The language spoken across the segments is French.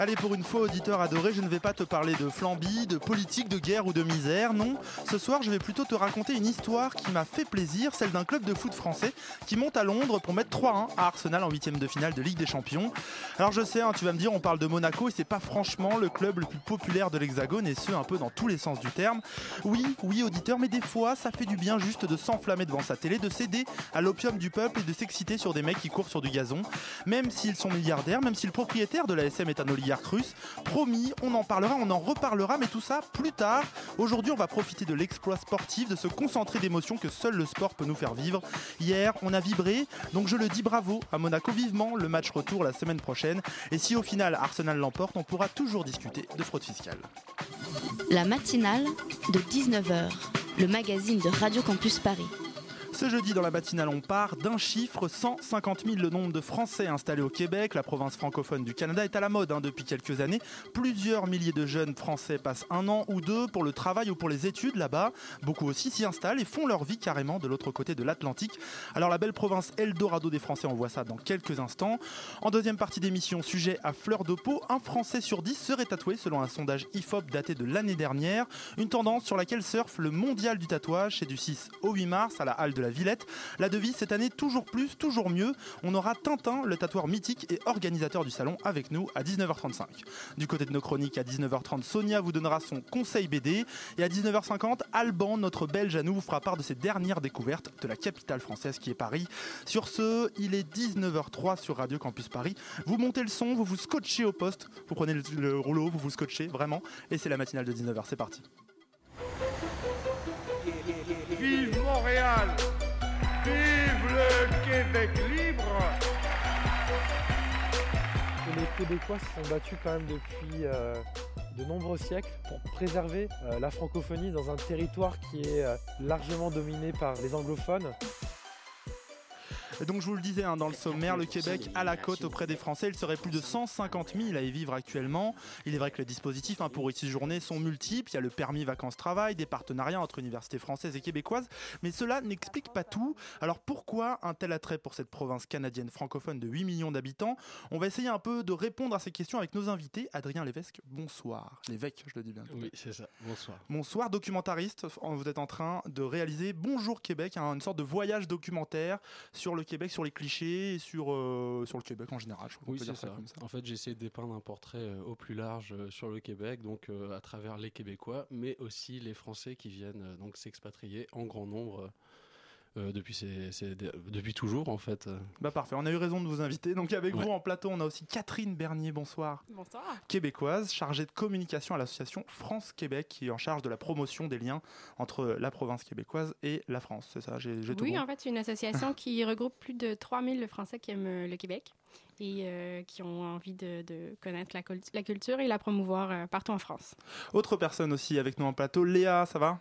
Allez, pour une fois, auditeur adoré, je ne vais pas te parler de flambie, de politique, de guerre ou de misère, non. Ce soir, je vais plutôt te raconter une histoire qui m'a fait plaisir, celle d'un club de foot français qui monte à Londres pour mettre 3-1 à Arsenal en huitième de finale de Ligue des Champions. Alors je sais, hein, tu vas me dire, on parle de Monaco et c'est pas franchement le club le plus populaire de l'Hexagone et ce, un peu dans tous les sens du terme. Oui, oui, auditeur, mais des fois, ça fait du bien juste de s'enflammer devant sa télé, de céder à l'opium du peuple et de s'exciter sur des mecs qui courent sur du gazon. Même s'ils sont milliardaires, même si le propriétaire de la SM est un oligarque promis, on en parlera, on en reparlera, mais tout ça plus tard. Aujourd'hui, on va profiter de l'exploit sportif, de se concentrer d'émotions que seul le sport peut nous faire vivre. Hier, on a vibré, donc je le dis bravo à Monaco vivement, le match retour la semaine prochaine. Et si au final Arsenal l'emporte, on pourra toujours discuter de fraude fiscale. La matinale de 19h, le magazine de Radio Campus Paris. Ce jeudi, dans la matinale, on part d'un chiffre 150 000 le nombre de Français installés au Québec. La province francophone du Canada est à la mode hein, depuis quelques années. Plusieurs milliers de jeunes Français passent un an ou deux pour le travail ou pour les études là-bas. Beaucoup aussi s'y installent et font leur vie carrément de l'autre côté de l'Atlantique. Alors la belle province Eldorado des Français, on voit ça dans quelques instants. En deuxième partie d'émission, sujet à fleur de peau, un Français sur dix serait tatoué selon un sondage IFOP daté de l'année dernière. Une tendance sur laquelle surfe le mondial du tatouage. C'est du 6 au 8 mars à la halle de la Villette. La devise cette année, toujours plus, toujours mieux. On aura Tintin, le tatoueur mythique et organisateur du salon, avec nous à 19h35. Du côté de nos chroniques, à 19h30, Sonia vous donnera son conseil BD. Et à 19h50, Alban, notre belge à nous, vous fera part de ses dernières découvertes de la capitale française qui est Paris. Sur ce, il est 19h03 sur Radio Campus Paris. Vous montez le son, vous vous scotchez au poste, vous prenez le, le rouleau, vous vous scotchez, vraiment. Et c'est la matinale de 19h, c'est parti. Vive Montréal Vive le Québec libre les Québécois se sont battus quand même depuis euh, de nombreux siècles pour préserver euh, la francophonie dans un territoire qui est euh, largement dominé par les anglophones. Donc je vous le disais hein, dans le sommaire, le Québec à la côte auprès des Français, il serait plus de 150 000 à y vivre actuellement. Il est vrai que les dispositifs hein, pour y séjourner sont multiples. Il y a le permis vacances-travail, des partenariats entre universités françaises et québécoises, mais cela n'explique pas tout. Alors pourquoi un tel attrait pour cette province canadienne francophone de 8 millions d'habitants? On va essayer un peu de répondre à ces questions avec nos invités. Adrien Lévesque, bonsoir. Lévesque, je le dis bien. Oui, c'est ça. Bonsoir. Bonsoir, documentariste. Vous êtes en train de réaliser Bonjour Québec, hein, une sorte de voyage documentaire sur le Québec, sur les clichés et sur, euh, sur le Québec en général. Je crois qu'on Oui, c'est ça. ça. comme ça. En fait, j'ai essayé de dépeindre un portrait euh, au plus large euh, sur le Québec, donc euh, à travers les Québécois, mais aussi les Français qui viennent donc s'expatrier en grand nombre euh, depuis, ces- ces- depuis toujours, en fait. Bah parfait, on a eu raison de vous inviter. Donc avec Ouais. vous en plateau, on a aussi Catherine Bernier, bonsoir, Bonsoir. québécoise, chargée de communication à l'association France-Québec, qui est en charge de la promotion des liens entre la province québécoise et la France. C'est ça, j'ai tout Oui, bon en fait, c'est une association qui regroupe plus de 3000 Français qui aiment euh, le Québec et euh, qui ont envie de, de connaître la, cul- la culture et la promouvoir euh, partout en France. Autre personne aussi avec nous en plateau, Léa, ça va?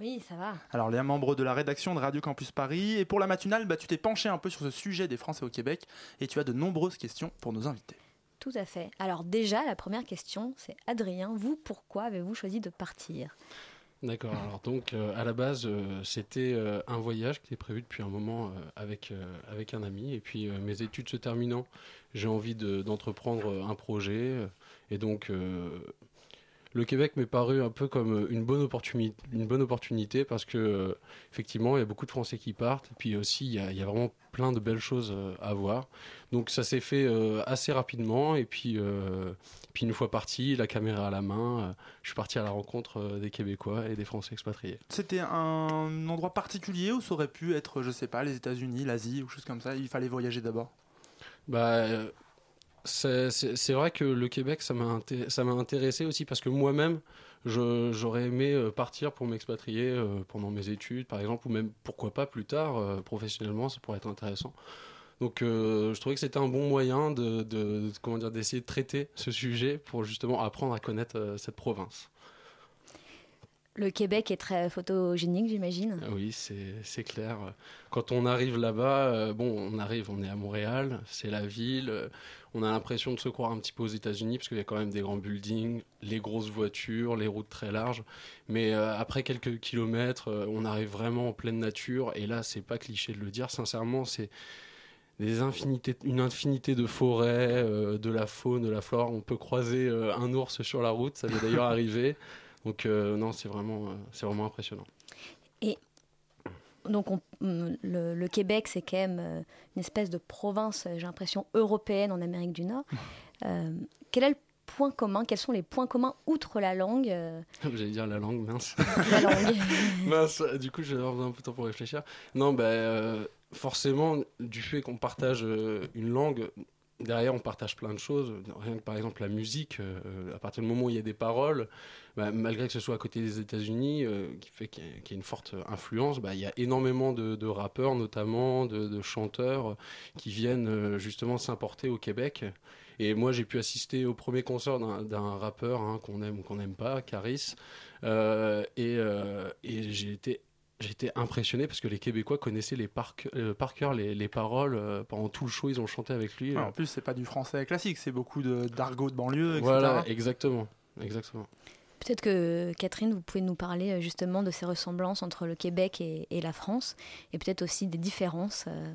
Oui, ça va. Alors Léa, membre de la rédaction de Radio Campus Paris. Et pour la matinale, bah, tu t'es penché un peu sur ce sujet des Français au Québec et tu as de nombreuses questions pour nos invités. Tout à fait. Alors déjà, la première question, c'est Adrien, vous, pourquoi avez-vous choisi de partir? D'accord. Alors donc, euh, à la base, euh, c'était euh, un voyage qui était prévu depuis un moment euh, avec, euh, avec un ami. Et puis, euh, mes études se terminant, j'ai envie de- d'entreprendre un projet. et donc, euh, le Québec m'est paru un peu comme une bonne opportunité, une bonne opportunité parce que, euh, effectivement, il y a beaucoup de Français qui partent. Et puis aussi, il y a, il y a vraiment plein de belles choses euh, à voir. Donc, ça s'est fait euh, assez rapidement. Et puis, euh, puis, une fois parti, la caméra à la main, euh, je suis parti à la rencontre euh, des Québécois et des Français expatriés. C'était un endroit particulier ou ça aurait pu être, je sais pas, les États-Unis, l'Asie ou chose comme ça? Il fallait voyager d'abord? Bah, euh, c'est vrai que le Québec, ça m'a intéressé aussi parce que moi-même, j'aurais aimé euh, partir pour m'expatrier euh, pendant mes études, par exemple, ou même pourquoi pas plus tard, euh, professionnellement, ça pourrait être intéressant. Donc je trouvais que c'était un bon moyen de, de- d'essayer de traiter ce sujet pour justement apprendre à connaître cette province. Le Québec est très photogénique, j'imagine. Ah Oui, c'est clair. Quand on arrive là-bas, euh, bon, on arrive, on est à Montréal, c'est la ville. on a l'impression de se croire un petit peu aux États-Unis parce qu'il y a quand même des grands buildings, les grosses voitures, les routes très larges. Mais euh, après quelques kilomètres, euh, on arrive vraiment en pleine nature. Et là, c'est pas cliché de le dire. Sincèrement, c'est des infinités, une infinité de forêts, euh, de la faune, de la flore. On peut croiser euh, un ours sur la route, ça m'est d'ailleurs arrivé. Donc euh, non, c'est vraiment, euh, c'est vraiment impressionnant. Et donc, on- hum, le, le Québec, c'est quand même euh, une espèce de province, j'ai l'impression, européenne en Amérique du Nord. Euh, quel est le point commun? Quels sont les points communs outre la langue J'allais dire la langue, mince. La langue. mince, du coup, j'ai avoir un peu de temps pour réfléchir. Non, bah, euh, forcément, du fait qu'on partage euh, une langue, derrière, on partage plein de choses. Rien que par exemple la musique, euh, à partir du moment où il y a des paroles, bah, malgré que ce soit à côté des États-Unis, euh, qui fait qu'il y, a- qu'il y a une forte influence, bah, il y a énormément de, de rappeurs, notamment, de, de chanteurs, euh, qui viennent euh, justement s'importer au Québec. Et moi, j'ai pu assister au premier concert d'un- rappeur hein, qu'on aime ou qu'on n'aime pas, Caris. Euh, et euh, et j'ai été, impressionné parce que les Québécois connaissaient les par, euh, par cœur les, les paroles. euh, pendant tout le show, ils ont chanté avec lui. Ouais, en plus, c'est pas du français classique, c'est beaucoup de- d'argot de, banlieue, etc. Voilà, exactement. exactement. Peut-être que Catherine, vous pouvez nous parler euh, justement de ces ressemblances entre le Québec et, et la France, et peut-être aussi des différences. euh.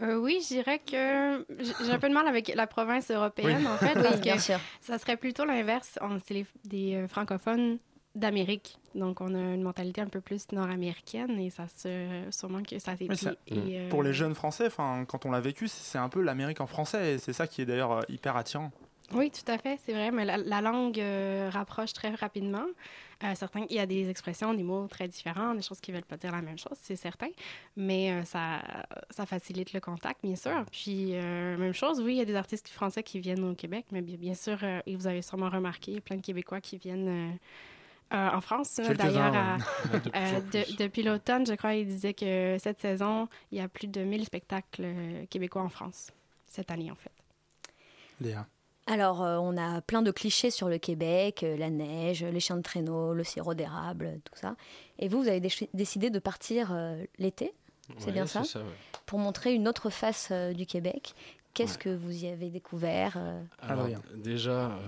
Euh, oui, je dirais que j'ai un peu de mal avec la province européenne, Oui. en fait, Oui, parce bien que sûr. ça serait plutôt l'inverse. On- C'est des francophones d'Amérique, donc on a une mentalité un peu plus nord-américaine et ça se sûrement que ça s'est euh, Pour les jeunes français, enfin, quand on l'a vécu, c'est un peu l'Amérique en français, et c'est ça qui est d'ailleurs hyper attirant. Oui, tout à fait, c'est vrai, mais la, la langue euh, rapproche très rapidement. Euh, certains, il y a des expressions, des mots très différents, des choses qui ne veulent pas dire la même chose, c'est certain, mais euh, ça, ça facilite le contact, bien sûr. Puis, même chose, oui, il y a des artistes français qui viennent au Québec, mais bien, bien sûr, et vous avez sûrement remarqué, il y a plein de Québécois qui viennent euh, en France. D'ailleurs, euh, de- depuis l'automne, je crois, il disait que cette saison, il y a plus de 1000 spectacles québécois en France, cette année, en fait. Léa. Alors, euh, on a plein de clichés sur le Québec, euh, la neige, les chiens de traîneau, le sirop d'érable, tout ça. Et vous, vous avez décidé de partir euh, l'été, c'est Ouais, bien c'est ça, ça, ouais. Pour montrer une autre face euh, du Québec. Qu'est-ce que vous y avez découvert euh Alors, déjà, euh,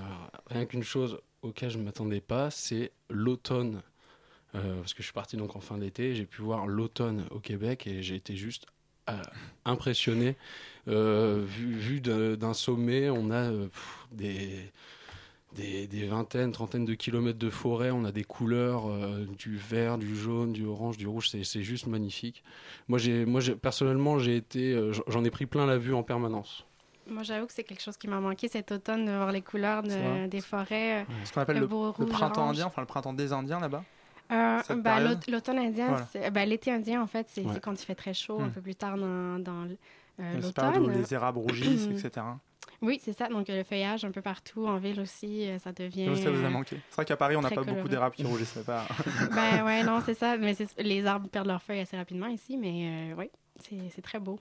rien qu'une chose auquel je ne m'attendais pas, c'est l'automne. Euh, parce que je suis parti donc en fin d'été, j'ai pu voir l'automne au Québec et j'ai été juste impressionné. Euh, vu vu d'un sommet, on a euh, pff, des, des, des vingtaines, trentaines de kilomètres de forêt, on a des couleurs, euh, du vert, du jaune, du orange, du rouge, c'est c'est juste magnifique. Moi, j'ai, moi j'ai- personnellement, j'ai été, euh, j'en ai pris plein la vue en permanence. Moi, j'avoue que c'est quelque chose qui m'a manqué cet automne, de voir les couleurs de- des forêts. euh, Ce qu'on appelle le, beau le rouge, printemps orange. indien, enfin le printemps des Indiens là-bas. Euh, l'aut- L'automne indien, Voilà. bah, l'été indien, en fait, c'est Ouais. quand il fait très chaud, un Hmm. peu plus tard dans, dans euh, l'automne. les érables rougissent, etc. Oui, c'est ça. Donc, euh, le feuillage un peu partout, en ville aussi, ça devient. Ça vous a manqué. C'est vrai qu'à Paris, on n'a pas beaucoup d'érables qui rougissent. Pas... ben ouais, non, c'est ça. Mais les arbres perdent leurs feuilles assez rapidement ici, mais euh, oui, c'est c'est très beau.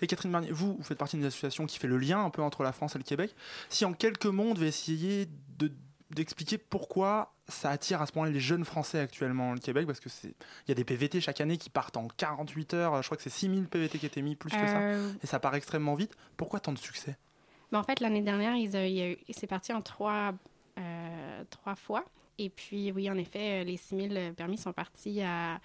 Et Catherine Barnier, vous, vous faites partie d'une association qui fait le lien un peu entre la France et le Québec. Si en quelques mots, on devait essayer de- d'expliquer pourquoi ça attire à ce point les jeunes Français actuellement le Québec, parce que c'est il y a des PVT chaque année qui partent en 48 heures, je crois que c'est 6000 PVT qui étaient mis, plus que Euh, ça, et ça part extrêmement vite. Pourquoi tant de succès? Ben, en fait, l'année dernière, ils, il c'est parti en trois, euh, trois fois. Et puis, oui, en effet, euh, les 6000 permis sont partis à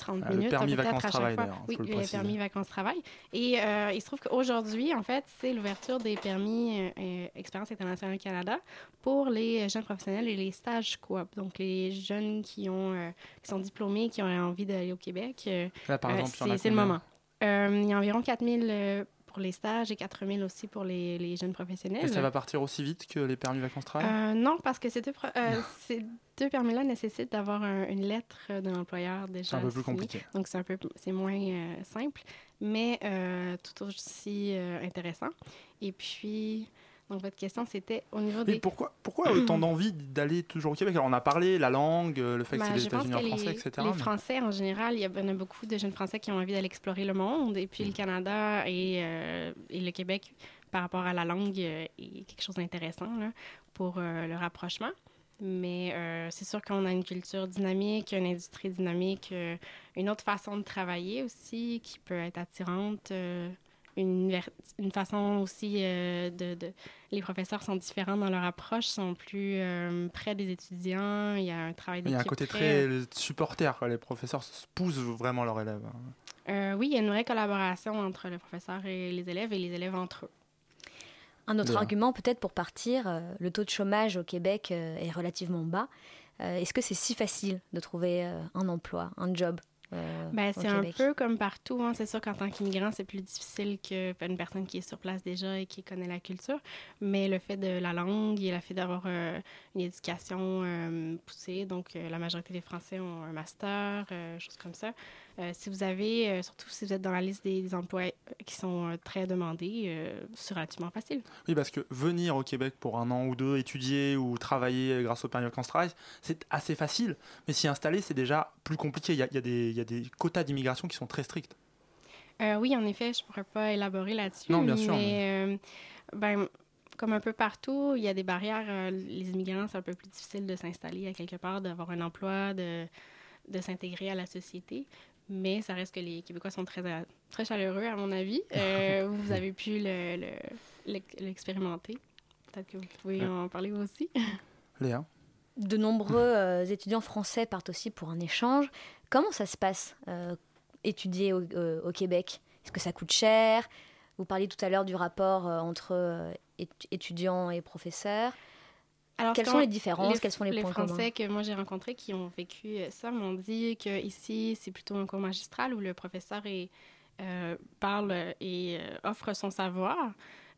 30 Ah, le minutes. permis peut-être à vacances-travail, d'ailleurs, Oui, le le permis vacances-travail. Et euh, il se trouve qu'aujourd'hui, en fait, c'est l'ouverture des permis euh, euh, Expérience internationale Canada pour les jeunes professionnels et les stages coop. Donc, les jeunes qui, ont, euh, qui sont diplômés, qui ont envie d'aller au Québec. euh, Là, par euh, exemple, c'est le moment. Euh, il y a environ 4000 euh, pour les stages et 4000 aussi pour les, les jeunes professionnels. Et ça va partir aussi vite que les permis vacances-travail Euh, non, parce que ces deux, euh, ces deux permis-là nécessitent d'avoir un- une lettre de l'employeur déjà. C'est un peu plus compliqué. Donc, c'est un peu c'est moins euh, simple, mais tout aussi intéressant. Et puis, Donc, votre question, c'était au niveau Mais des... pourquoi, pourquoi autant d'envie d'aller toujours au Québec? Alors on a parlé, la langue, euh, le fait que Ben, c'est les États-Unis en français, etc. les mais- Français, en général, il y en a beaucoup de jeunes Français qui ont envie d'aller explorer le monde. Et puis, le Canada et, euh, et le Québec, par rapport à la langue, euh, est quelque chose d'intéressant là, pour euh, le rapprochement. Mais euh, c'est sûr qu'on a une culture dynamique, une industrie dynamique, une autre façon de travailler aussi qui peut être attirante. Euh, une, façon aussi euh, de, de- Les professeurs sont différents dans leur approche, sont plus euh, près des étudiants. Il y a un travail Il y a un d'équipe côté très- très supporter, quoi. les professeurs poussent vraiment leurs élèves. hein. Euh, oui, il y a une vraie collaboration entre le professeur et les élèves et les élèves entre eux. Un autre Bien. argument peut-être pour partir, euh, le taux de chômage au Québec euh, est relativement bas. Euh, Est-ce que c'est si facile de trouver euh, un emploi, un job? Euh, Ben, c'est un peu comme partout. hein. C'est sûr qu'en tant qu'immigrant, c'est plus difficile qu'une personne qui est sur place déjà et qui connaît la culture. Mais le fait de la langue et le fait d'avoir euh, une éducation euh, poussée, donc euh, la majorité des Français ont un master, euh, choses comme ça. Euh, si vous avez, euh, surtout si vous êtes dans la liste des, des emplois qui sont euh, très demandés, euh, c'est relativement facile. Oui, parce que venir au Québec pour un an ou deux, étudier ou travailler grâce au permis de travail, c'est assez facile. Mais s'y installer, c'est déjà plus compliqué. Il y a, il y a des, il y a des quotas d'immigration qui sont très stricts. Euh, oui, en effet, je ne pourrais pas élaborer là-dessus. Non, bien sûr, Mais, euh, ben, comme un peu partout, il y a des barrières. euh, les immigrants, c'est un peu plus difficile de s'installer à quelque part, d'avoir un emploi, de, de s'intégrer à la société. Mais ça reste que les Québécois sont très, très chaleureux, à mon avis. Vous avez pu le- le- l'ex- l'expérimenter. Peut-être que vous pouvez en parler aussi. Léa? De nombreux euh, étudiants français partent aussi pour un échange. Comment ça se passe, euh, étudier au, euh, au Québec? Est-ce que ça coûte cher? Vous parliez tout à l'heure du rapport euh, entre euh, étu- étudiants et professeurs. Alors, Quelles sont les différences? Quels sont les, points Français communs que moi j'ai rencontrés qui ont vécu ça m'ont dit que ici c'est plutôt un cours magistral où le professeur est, euh, parle et euh, offre son savoir.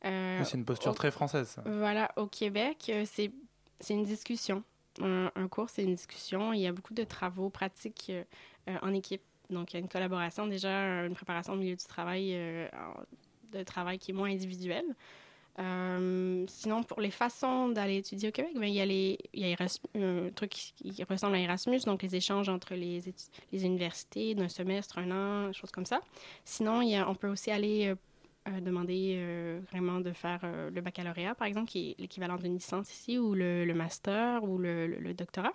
Euh, C'est une posture au- très française. ça. Voilà, au Québec, c'est une discussion. Un, cours, c'est une discussion. Il y a beaucoup de travaux pratiques euh, euh, en équipe. Donc, il y a une collaboration, déjà, une préparation au milieu du travail, euh, de travail qui est moins individuelle. Euh, sinon, pour les façons d'aller étudier au Québec, ben, il y a, les, il y a un truc qui, qui ressemble à Erasmus, donc les échanges entre les, universités d'un semestre, un an, choses comme ça. Sinon, on peut aussi aller euh, demander euh, vraiment de faire euh, le baccalauréat, par exemple, qui est l'équivalent d'une licence ici, ou le, le master, ou le, le- le doctorat.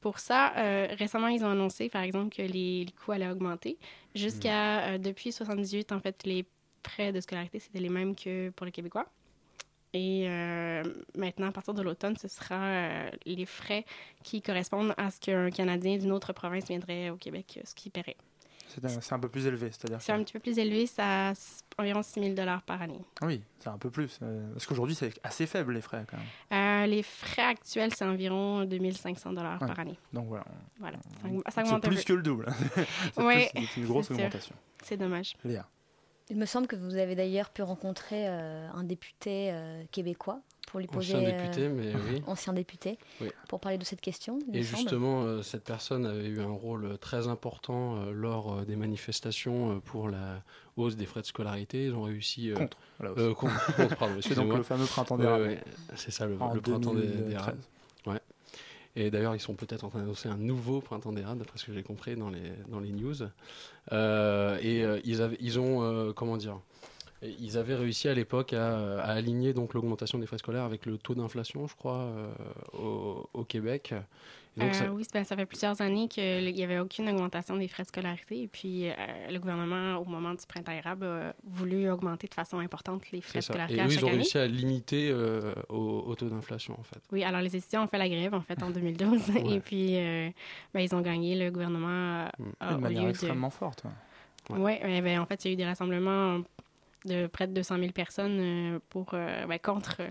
Pour ça, récemment, ils ont annoncé, par exemple, que les, les coûts allaient augmenter. Jusqu'à, euh, depuis 78, en fait, les frais de scolarité, c'était les mêmes que pour les Québécois. Et maintenant, à partir de l'automne, ce sera les frais qui correspondent à ce qu'un Canadien d'une autre province viendrait au Québec, ce qu'il paierait. C'est un, peu plus élevé. C'est-à-dire C'est que- un petit peu plus élevé, s- environ 6 000 par année. Ah Oui, c'est un peu plus. euh, Parce qu'aujourd'hui, c'est assez faible les frais quand même. Euh, les frais actuels, c'est environ 2500 dollars Ouais. par année. Donc voilà. Voilà, ça, ça C'est augmente un plus que le double. c'est Ouais, une grosse augmentation. C'est dommage. Léa. Il me semble que vous avez d'ailleurs pu rencontrer euh, un député euh, québécois pour lui poser. Ancien euh, député, mais oui. Ancien député, Oui. pour parler de cette question. Et justement, euh, cette personne avait eu un rôle très important euh, lors euh, des manifestations euh, pour la hausse des frais de scolarité. Ils ont réussi. euh, Contre, la hausse. euh, contre, contre, pardon, C'est excusez-moi. donc le fameux printemps des Ouais, C'est ça, le, printemps des, des 2013. rades. Ouais. Et d'ailleurs, ils sont peut-être en train d'annoncer un nouveau printemps des rades, d'après ce que j'ai compris dans les, dans les news. Euh, et euh, ils, avaient, ils ont, euh, comment dire, ils avaient réussi à l'époque à, à aligner donc l'augmentation des frais scolaires avec le taux d'inflation, je crois, euh, au, au Québec. Et donc, Euh, ça- Oui, ben, ça fait plusieurs années qu'il n'y avait aucune augmentation des frais de scolarité. Et puis, euh, le gouvernement, au moment du printemps érable, a voulu augmenter de façon importante les frais de scolarité Et à eux, chaque ils ont année. réussi à limiter euh, au, au taux d'inflation, en fait. Oui, alors les étudiants ont fait la grève, en fait, en 2012. Ouais. Et puis, euh, ben, ils ont gagné. Le gouvernement, a, de au manière lieu extrêmement forte. ouais. Oui, ouais, ben, en fait, il y a eu des rassemblements de près de 200 000 personnes euh, pour, euh, ben, contre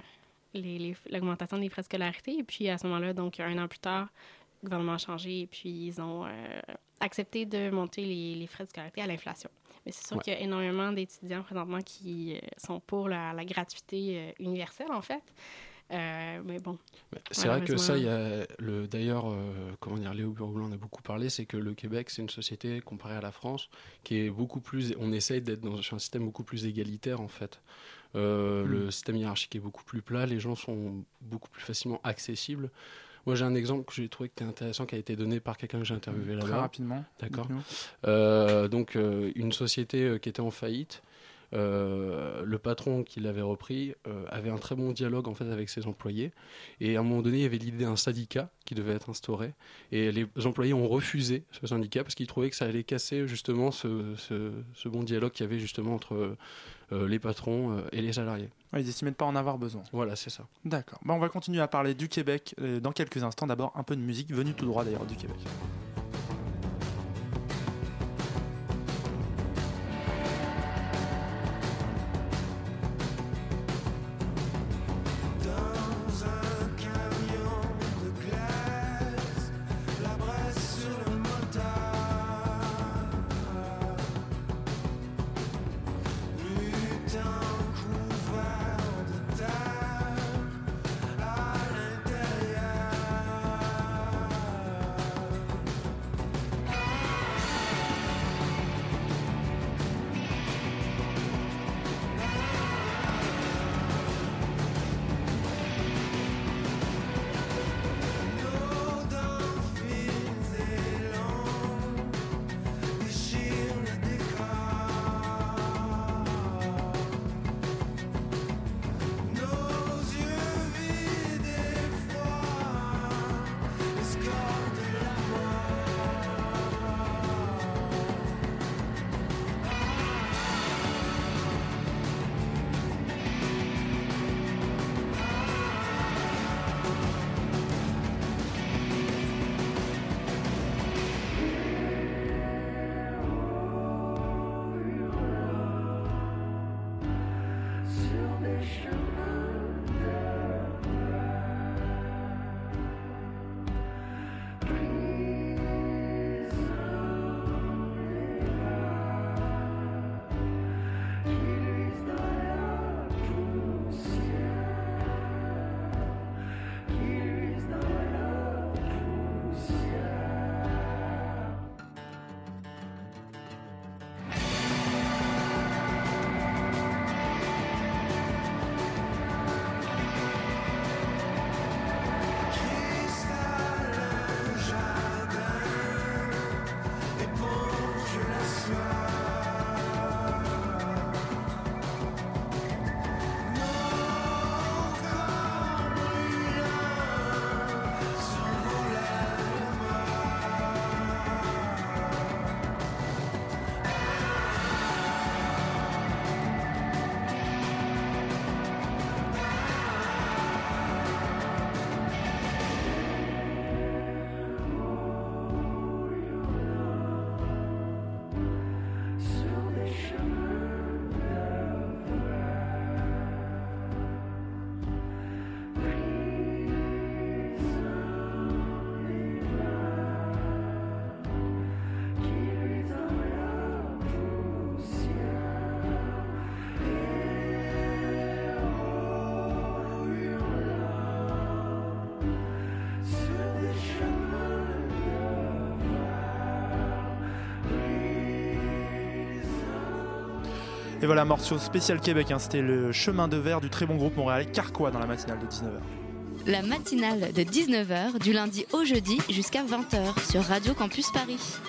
les- les- l'augmentation des frais de scolarité. Et puis, à ce moment-là, donc, un an plus tard, le gouvernement a changé et puis ils ont euh, accepté de monter les, les frais de scolarité à l'inflation. Mais c'est sûr Ouais. qu'il y a énormément d'étudiants présentement qui sont pour la, la gratuité universelle, en fait. Euh, mais bon. Ouais, C'est vrai que ça, il y a le d'ailleurs, euh, comment dire, Léo Burgoulin en a beaucoup parlé, c'est que le Québec, c'est une société comparée à la France qui est beaucoup plus. On essaye d'être dans un système beaucoup plus égalitaire en fait. Euh, Le système hiérarchique est beaucoup plus plat, les gens sont beaucoup plus facilement accessibles. Moi, j'ai un exemple que j'ai trouvé qui était intéressant, qui a été donné par quelqu'un que j'ai interviewé là-bas. Très rapidement. D'accord. Euh, donc, euh, une société euh, qui était en faillite. Euh, le patron qui l'avait repris euh, avait un très bon dialogue en fait avec ses employés et à un moment donné il y avait l'idée d'un syndicat qui devait être instauré et les employés ont refusé ce syndicat parce qu'ils trouvaient que ça allait casser justement ce, ce- ce bon dialogue qu'il y avait justement entre euh, les patrons et les salariés. Ouais, ils estimaient de pas en avoir besoin. Voilà, c'est ça. D'accord. Bah, on va continuer à parler du Québec dans quelques instants. D'abord, un peu de musique venue tout droit d'ailleurs du Québec. Et voilà, morceau spécial Québec. hein, C'était le chemin de verre du très bon groupe montréalais Carquois dans la matinale de 19h. La matinale de 19h du lundi au jeudi jusqu'à 20h sur Radio Campus Paris.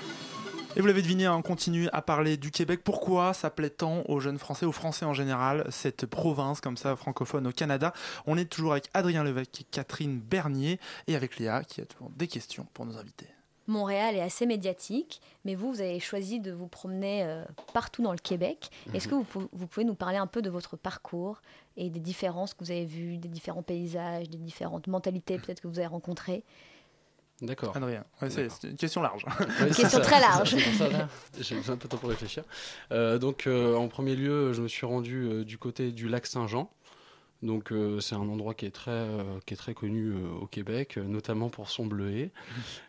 Et vous l'avez deviné, hein, on continue à parler du Québec. Pourquoi ça plaît tant aux jeunes Français, aux Français en général, cette province comme ça francophone au Canada? On est toujours avec Adrien Levesque et Catherine Bernier et avec Léa qui a toujours des questions pour nos invités. Montréal est assez médiatique, mais vous, vous avez choisi de vous promener euh, partout dans le Québec. Est-ce que vous, pou- vous pouvez nous parler un peu de votre parcours et des différences que vous avez vues, des différents paysages, des différentes mentalités peut-être que vous avez rencontrées? D'accord. Adrien, ouais, c'est une question large. Ouais, c'est Question ça. très large. J'ai besoin de temps pour réfléchir. Euh, donc, euh, en premier lieu, je me suis rendu euh, du côté du lac Saint-Jean. Donc, euh, c'est un endroit qui est très, euh, qui est très connu euh, au Québec, notamment pour son bleuet.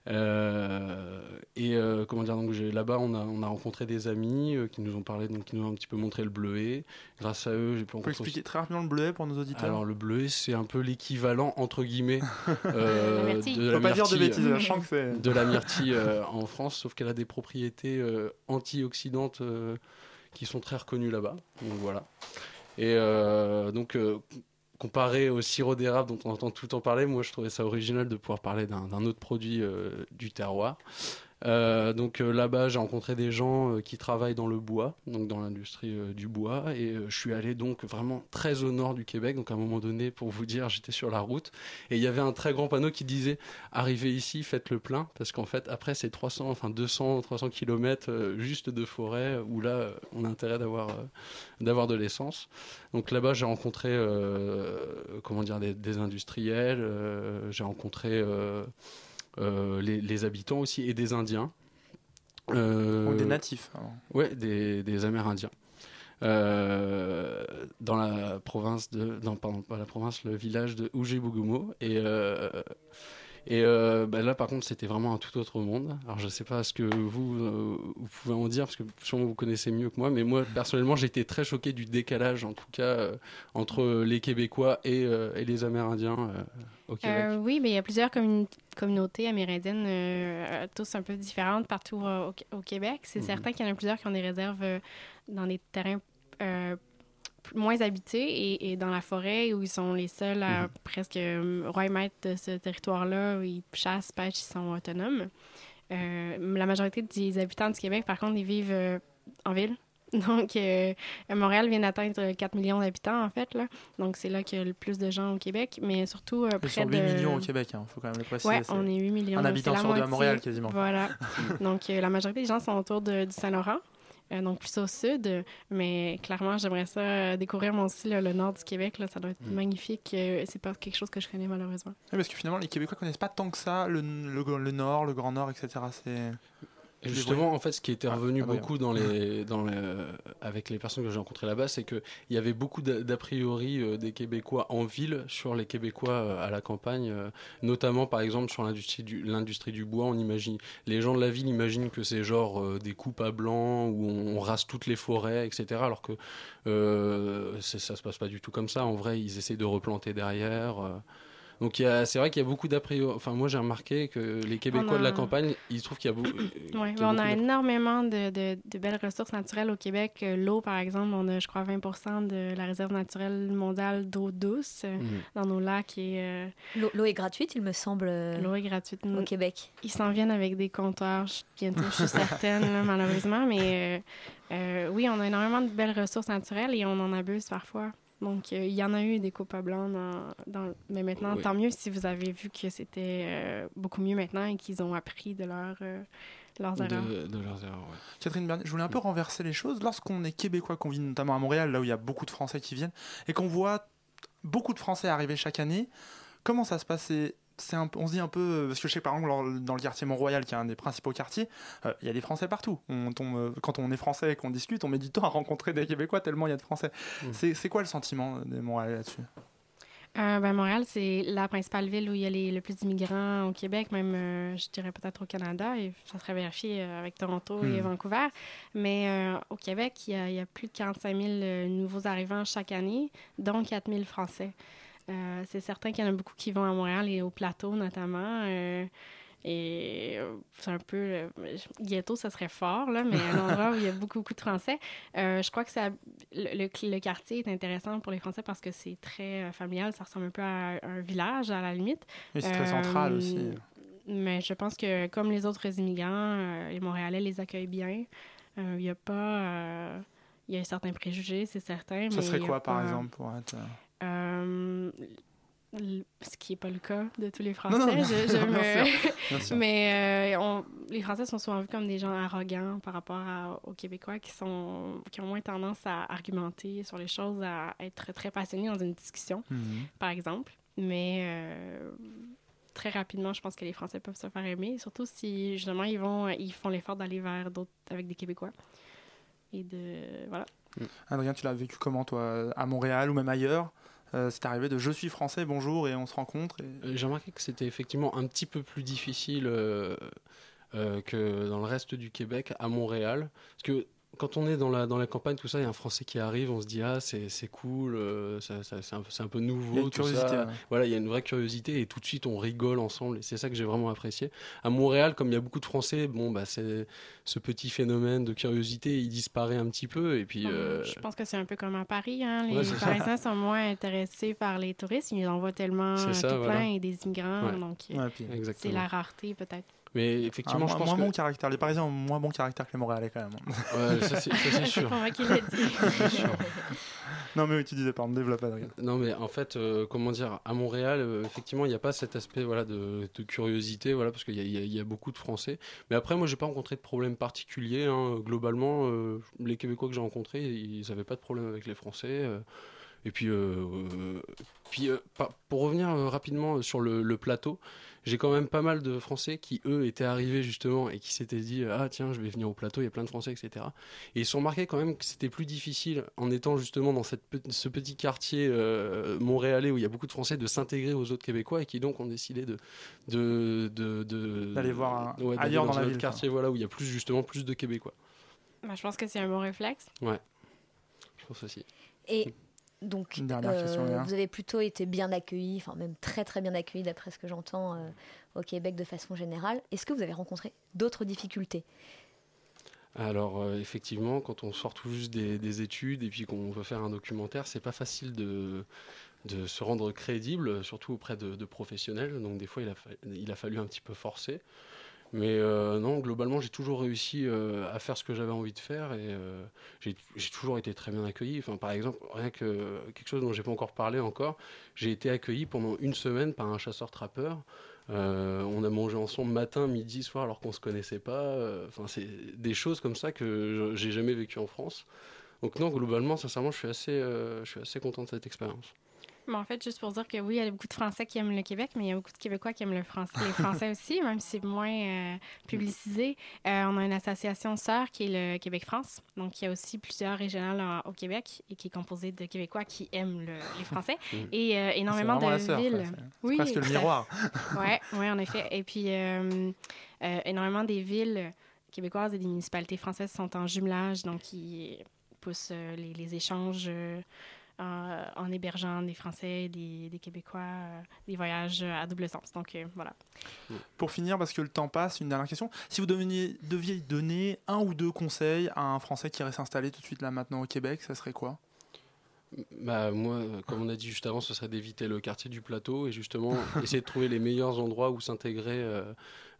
Euh, et euh, comment dire, donc j'ai- là-bas, on a, on a rencontré des amis euh, qui nous ont parlé, donc qui nous ont un petit peu montré le bleuet. Grâce à eux, j'ai pu rencontrer expliquer très rapidement le bleuet pour nos auditeurs? Alors le bleuet, c'est un peu l'équivalent entre guillemets euh, La myrtille. de la pas dire de myrtille, bêtises, je sens que c'est. de la myrtille euh, en France, sauf qu'elle a des propriétés euh, antioxydantes euh, qui sont très reconnues là-bas. Donc voilà. Et euh, donc, euh, comparé au sirop d'érable dont on entend tout le temps parler, moi je trouvais ça original de pouvoir parler d'un autre produit euh, du terroir. Euh, donc euh, là-bas, j'ai rencontré des gens euh, qui travaillent dans le bois, donc dans l'industrie du bois, et je suis allé donc vraiment très au nord du Québec. Donc à un moment donné, pour vous dire, j'étais sur la route et il y avait un très grand panneau qui disait arrivez ici, faites le plein, parce qu'en fait après c'est 300, enfin 200, 300 kilomètres juste de forêt où là on a intérêt d'avoir d'avoir de l'essence. Donc là-bas, j'ai rencontré comment dire des, industriels, j'ai rencontré les, les habitants aussi et des Indiens. Euh, Donc des natifs. alors. Ouais, des, des Amérindiens. Euh, dans la province de. Non, pardon, pas la province, le village de Oujé-Bougumo. Et, euh, et euh, bah là, par contre, c'était vraiment un tout autre monde. Alors, je sais pas ce que vous, euh, vous pouvez en dire, parce que sûrement vous connaissez mieux que moi, mais moi, personnellement, j'ai été très choqué du décalage, en tout cas, euh, entre les Québécois et, et les Amérindiens au Québec. Oui, mais il y a plusieurs commun- communautés amérindiennes, tous un peu différentes partout au, au Québec. C'est Mhm. certain qu'il y en a plusieurs qui ont des réserves dans des terrains moins habités et, et dans la forêt où ils sont les seuls à Mhm. presque euh, roi et maître de ce territoire-là où ils chassent, pêchent, ils sont autonomes. Euh, la majorité des habitants du Québec, par contre, ils vivent euh, en ville. Donc, euh, Montréal vient d'atteindre 4 millions d'habitants, en fait. Là. Donc, c'est là qu'il y a le plus de gens au Québec, mais surtout euh, près sont 8 de... millions au Québec, il faut quand même le préciser. C'est on est 8 millions. Un habitant sur deux à. Montréal quasiment. Voilà. donc, euh, la majorité des gens sont autour de- du Saint-Laurent, euh, donc plus au sud. Mais clairement, j'aimerais ça euh, découvrir moi aussi là, le nord du Québec. Là, ça doit être Mm. magnifique. Euh, c'est pas quelque chose que je connais malheureusement. Oui, parce que finalement, les Québécois connaissent pas tant que ça le, le, le Nord, le Grand Nord, etc. C'est Et justement, en fait, ce qui était Ah, revenu ah beaucoup dans les, dans les, avec les personnes que j'ai rencontrées là-bas, c'est qu'il y avait beaucoup d'a priori euh, des Québécois en ville sur les Québécois euh, à la campagne, euh, notamment par exemple sur l'industrie du, l'industrie du bois. On imagine, les gens de la ville imaginent que c'est genre euh, des coupes à blanc où on, on rase toutes les forêts, etc. Alors que euh, ça se passe pas du tout comme ça. En vrai, ils essaient de replanter derrière. Euh. Donc a- c'est vrai qu'il y a beaucoup d'a priori. Enfin, moi j'ai remarqué que les Québécois a- de la campagne, ils trouvent qu'il y a beaucoup. Oui, qu'il y a on beaucoup a d'a- énormément de, de- de belles ressources naturelles au Québec. Euh, L'eau, par exemple, on a, je crois, 20 de la réserve naturelle mondiale d'eau douce euh, Mhm. dans nos lacs. et euh, L'eau est gratuite, il me semble, euh, L'eau est gratuite. au Québec. Ils s'en viennent avec des compteurs je- bientôt, je suis certaine, là, malheureusement. Mais euh, euh, oui, on a énormément de belles ressources naturelles et on en abuse parfois. Donc, euh, il y en a eu des coupes à blanc, dans, dans- mais maintenant, Oui. tant mieux si vous avez vu que c'était euh, beaucoup mieux maintenant et qu'ils ont appris de leur, euh, leurs erreurs. de, de leurs erreurs, ouais. Catherine Bernier, je voulais un peu renverser les choses. Lorsqu'on est québécois, qu'on vit notamment à Montréal, là où il y a beaucoup de Français qui viennent, et qu'on voit beaucoup de Français arriver chaque année, comment ça se passe un on se dit un peu, euh, parce que je sais que par exemple dans- le quartier Mont-Royal, qui est un des principaux quartiers, euh, il y a des Français partout. On tombe, euh, quand on est Français et qu'on discute, on met du temps à rencontrer des Québécois tellement il y a de Français. C'est c'est quoi le sentiment des Montréalais là-dessus? Euh, ben, Montréal, c'est la principale ville où il y a les- le plus d'immigrants au Québec, même, euh, je dirais peut-être au Canada, et ça serait vérifié euh, avec Toronto et Hmm. Vancouver. Mais euh, au Québec, il y, a, il y a plus de 45 000 euh, nouveaux arrivants chaque année, dont 4 000 Français. Euh, c'est certain qu'il y en a beaucoup qui vont à Montréal et au plateau notamment. euh, et euh, c'est un peu. euh, ghetto, ça serait fort, là, mais un endroit où il y a beaucoup, beaucoup de Français. Je crois que ça, le, le- le quartier est intéressant pour les Français parce que c'est très familial. Ça ressemble un peu à un village, à la limite. Oui, c'est très central aussi. Mais je pense que, comme les autres immigrants, les Montréalais les accueillent bien. Il n'y a pas. Il y a certains préjugés, c'est certain. Ça mais serait quoi par exemple pour être. Euh, ce qui n'est pas le cas de tous les Français. Non, non, bien- je, je bien me- sûr, bien sûr. Mais euh, on- les Français sont souvent vus comme des gens arrogants par rapport à- aux Québécois qui, sont, qui ont moins tendance à argumenter sur les choses, à être très passionnés dans une discussion, Mhm. par exemple. Mais euh, très rapidement, je pense que les Français peuvent se faire aimer, surtout si justement ils vont, ils font l'effort d'aller vers d'autres avec des Québécois. Et de. Voilà. Adrien, tu l'as vécu comment toi À Montréal ou même ailleurs? Euh, C'est arrivé de je suis français, bonjour, et on se rencontre. Euh, J'ai remarqué que c'était effectivement un petit peu plus difficile euh, que dans le reste du Québec, à Montréal. Parce que quand on est dans la, dans la campagne, tout ça, il y a un Français qui arrive, on se dit ah c'est c'est cool, euh, ça- ça- c'est un, peu- c'est un peu nouveau, Il y a une tout curiosité, ça. ouais. Voilà, il y a une vraie curiosité et tout de suite on rigole ensemble et c'est ça que j'ai vraiment apprécié. À Montréal, comme il y a beaucoup de Français, bon bah c'est ce petit phénomène de curiosité, il disparaît un petit peu et puis. euh, Je pense que c'est un peu comme à Paris. Hein? Les Ouais. Parisiens sont moins intéressés par les touristes. Ils en voient tellement tout voilà. plein et des immigrants. Ouais. Donc, euh, Ouais, puis- c'est la rareté, peut-être. Mais Ah, effectivement, moins, je pense moins que bon caractère. Les Parisiens ont moins bon caractère que les Montréalais quand même. Ouais, ça, c'est- sûr. pas moi qui l'ai dit. C'est sûr. non mais oui, tu disais, pardon, développe Adrien. Non, mais en fait, euh, comment dire, à Montréal, euh, effectivement, il n'y a pas cet aspect voilà, de, de curiosité, voilà, parce qu'il y, y a- il y a beaucoup de Français. Mais après, moi, j'ai pas rencontré de problème particulier. hein. Globalement, euh, les Québécois que j'ai rencontrés, ils n'avaient pas de problème avec les Français. euh. et puis, euh, euh, puis euh, pour revenir rapidement sur le, le plateau, j'ai quand même pas mal de Français qui, eux, étaient arrivés justement et qui s'étaient dit Ah, tiens, je vais venir au plateau, il y a plein de Français, etc. Et ils se sont remarqués quand même que c'était plus difficile en étant justement dans cette ce petit quartier euh, montréalais où il y a beaucoup de Français de s'intégrer aux autres Québécois et qui donc ont décidé de de- de- de- D'aller voir un- ouais, d'aller ailleurs dans la un autre ville, quartier voilà où il y a plus justement plus de Québécois. Ben, je pense que c'est un bon réflexe. Ouais, je pense aussi. Et donc, euh, question, vous avez plutôt été bien accueillis, enfin même très très bien accueillis d'après ce que j'entends euh, au Québec de façon générale. Est-ce que vous avez rencontré d'autres difficultés? Alors euh, effectivement, quand on sort tout juste des, des études et puis qu'on veut faire un documentaire, c'est pas facile de, de se rendre crédible, surtout auprès de, de professionnels. Donc des fois, il a, fa- il a fallu un petit peu forcer. Mais euh, non, globalement, j'ai toujours réussi euh, à faire ce que j'avais envie de faire et euh, j'ai toujours été très bien accueilli. Enfin, par exemple, rien que quelque chose dont j'ai pas encore parlé encore, j'ai été accueilli pendant une semaine par un chasseur-trappeur. On a mangé ensemble matin, midi, soir, alors qu'on se connaissait pas. Enfin, c'est des choses comme ça que j'ai jamais vécues en France. Donc non, globalement, sincèrement, je suis assez, je suis assez content de cette expérience. Mais en fait, juste pour dire que oui, il y a beaucoup de Français qui aiment le Québec, mais il y a beaucoup de Québécois qui aiment le français, les Français aussi, même si c'est moins euh, publicisé. Euh, on a une association sœur qui est le Québec-France. Donc, il y a aussi plusieurs régionales en- au Québec et qui est composée de Québécois qui aiment le- les Français. Mm. et euh, énormément de sœur, villes. Oui, presque le miroir. Ouais, ouais, en effet. Et puis, euh, énormément des villes québécoises et des municipalités françaises sont en jumelage, donc ils poussent les, les échanges en, hébergeant des Français, des, Québécois, euh, des voyages à double sens. Donc, euh, voilà. Pour finir, parce que le temps passe, une dernière question. Si vous deviez donner un ou deux conseils à un Français qui irait s'installer tout de suite là maintenant au Québec, ça serait quoi? Bah, moi, euh, comme on a dit juste avant, ce serait d'éviter le quartier du plateau et justement essayer de trouver les meilleurs endroits où s'intégrer, euh,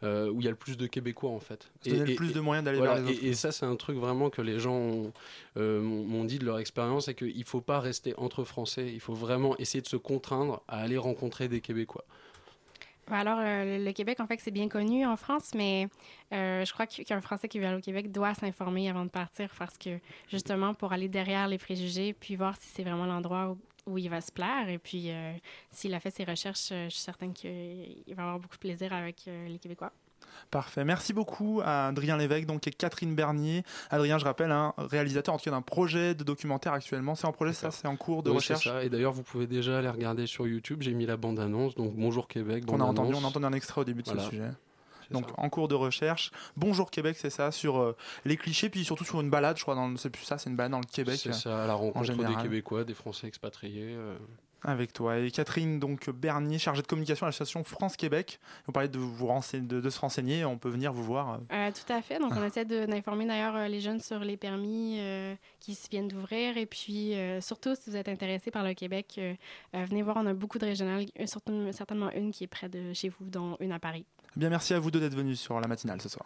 euh, où il y a le plus de Québécois en fait. Donner le plus de moyens d'aller voilà, vers les autres. Et, et ça, c'est un truc vraiment que les gens ont, euh, m'ont m'ont dit de leur expérience, c'est qu'il ne faut pas rester entre Français, il faut vraiment essayer de se contraindre à aller rencontrer des Québécois. Alors, euh, le- Québec, en fait, c'est bien connu en France, mais euh, je crois qu'- qu'un Français qui veut aller au Québec doit s'informer avant de partir parce que, justement, pour aller derrière les préjugés, puis voir si c'est vraiment l'endroit où, il va se plaire. Et puis, euh, s'il a fait ses recherches, je suis certaine qu'il va avoir beaucoup de plaisir avec les Québécois. Parfait. Merci beaucoup à Adrien Lévesque donc, et Catherine Bernier. Adrien, je rappelle, un réalisateur en tout cas d'un projet de documentaire actuellement. C'est en projet, ça C'est en cours de Oui, recherche ça. Et d'ailleurs, vous pouvez déjà aller regarder sur YouTube. J'ai mis la bande-annonce, donc Bonjour Québec. qu'on a entendu. On a entendu un extrait au début de Voilà. ce sujet. Donc ça. en cours de recherche. Bonjour Québec, c'est ça, sur euh, les clichés, puis surtout sur une balade, je crois. Dans C'est plus ça, c'est une balade dans le Québec. C'est ça, à la en rencontre des. Québécois, des Français expatriés. euh. Avec toi. Et Catherine donc Bernier, chargée de communication à l'association France-Québec. Vous parlez de, vous renseigner, de, de se renseigner, on peut venir vous voir. euh, Euh, tout à fait. Donc, on essaie de- d'informer d'ailleurs euh, les jeunes sur les permis euh, qui se viennent d'ouvrir. Et puis, euh, surtout, si vous êtes intéressé par le Québec, venez voir. On a beaucoup de régionales, certainement une qui est près de chez vous, dont une à Paris. Eh Bien, merci à vous deux d'être venus sur la matinale ce soir.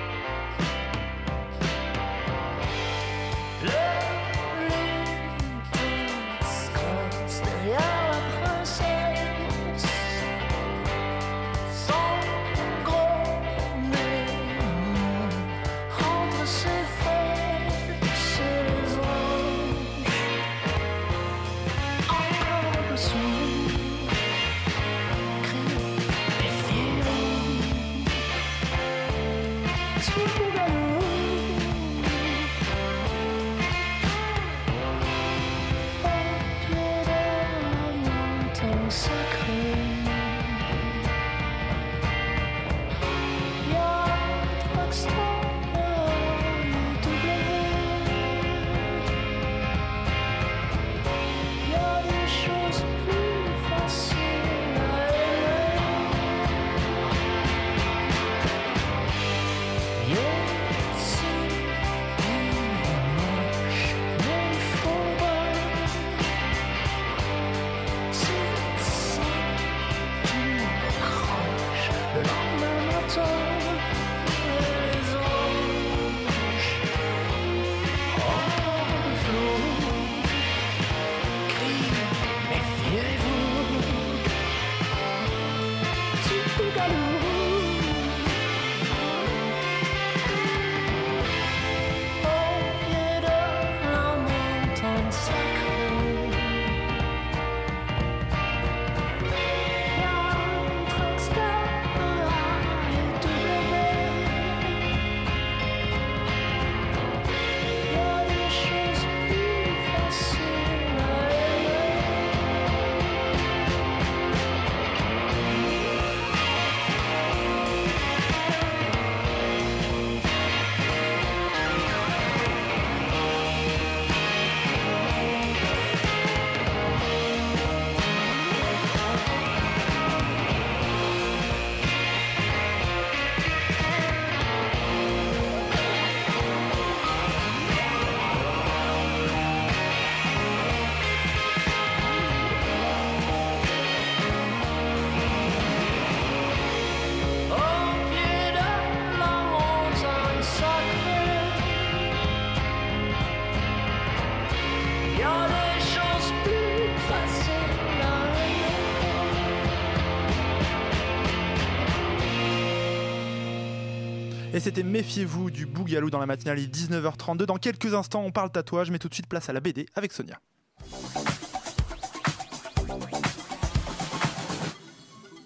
C'était Méfiez-vous du Bougalou dans la matinale, il est 19h32. Dans quelques instants, on parle tatouage, mais tout de suite, place à la BD avec Sonia.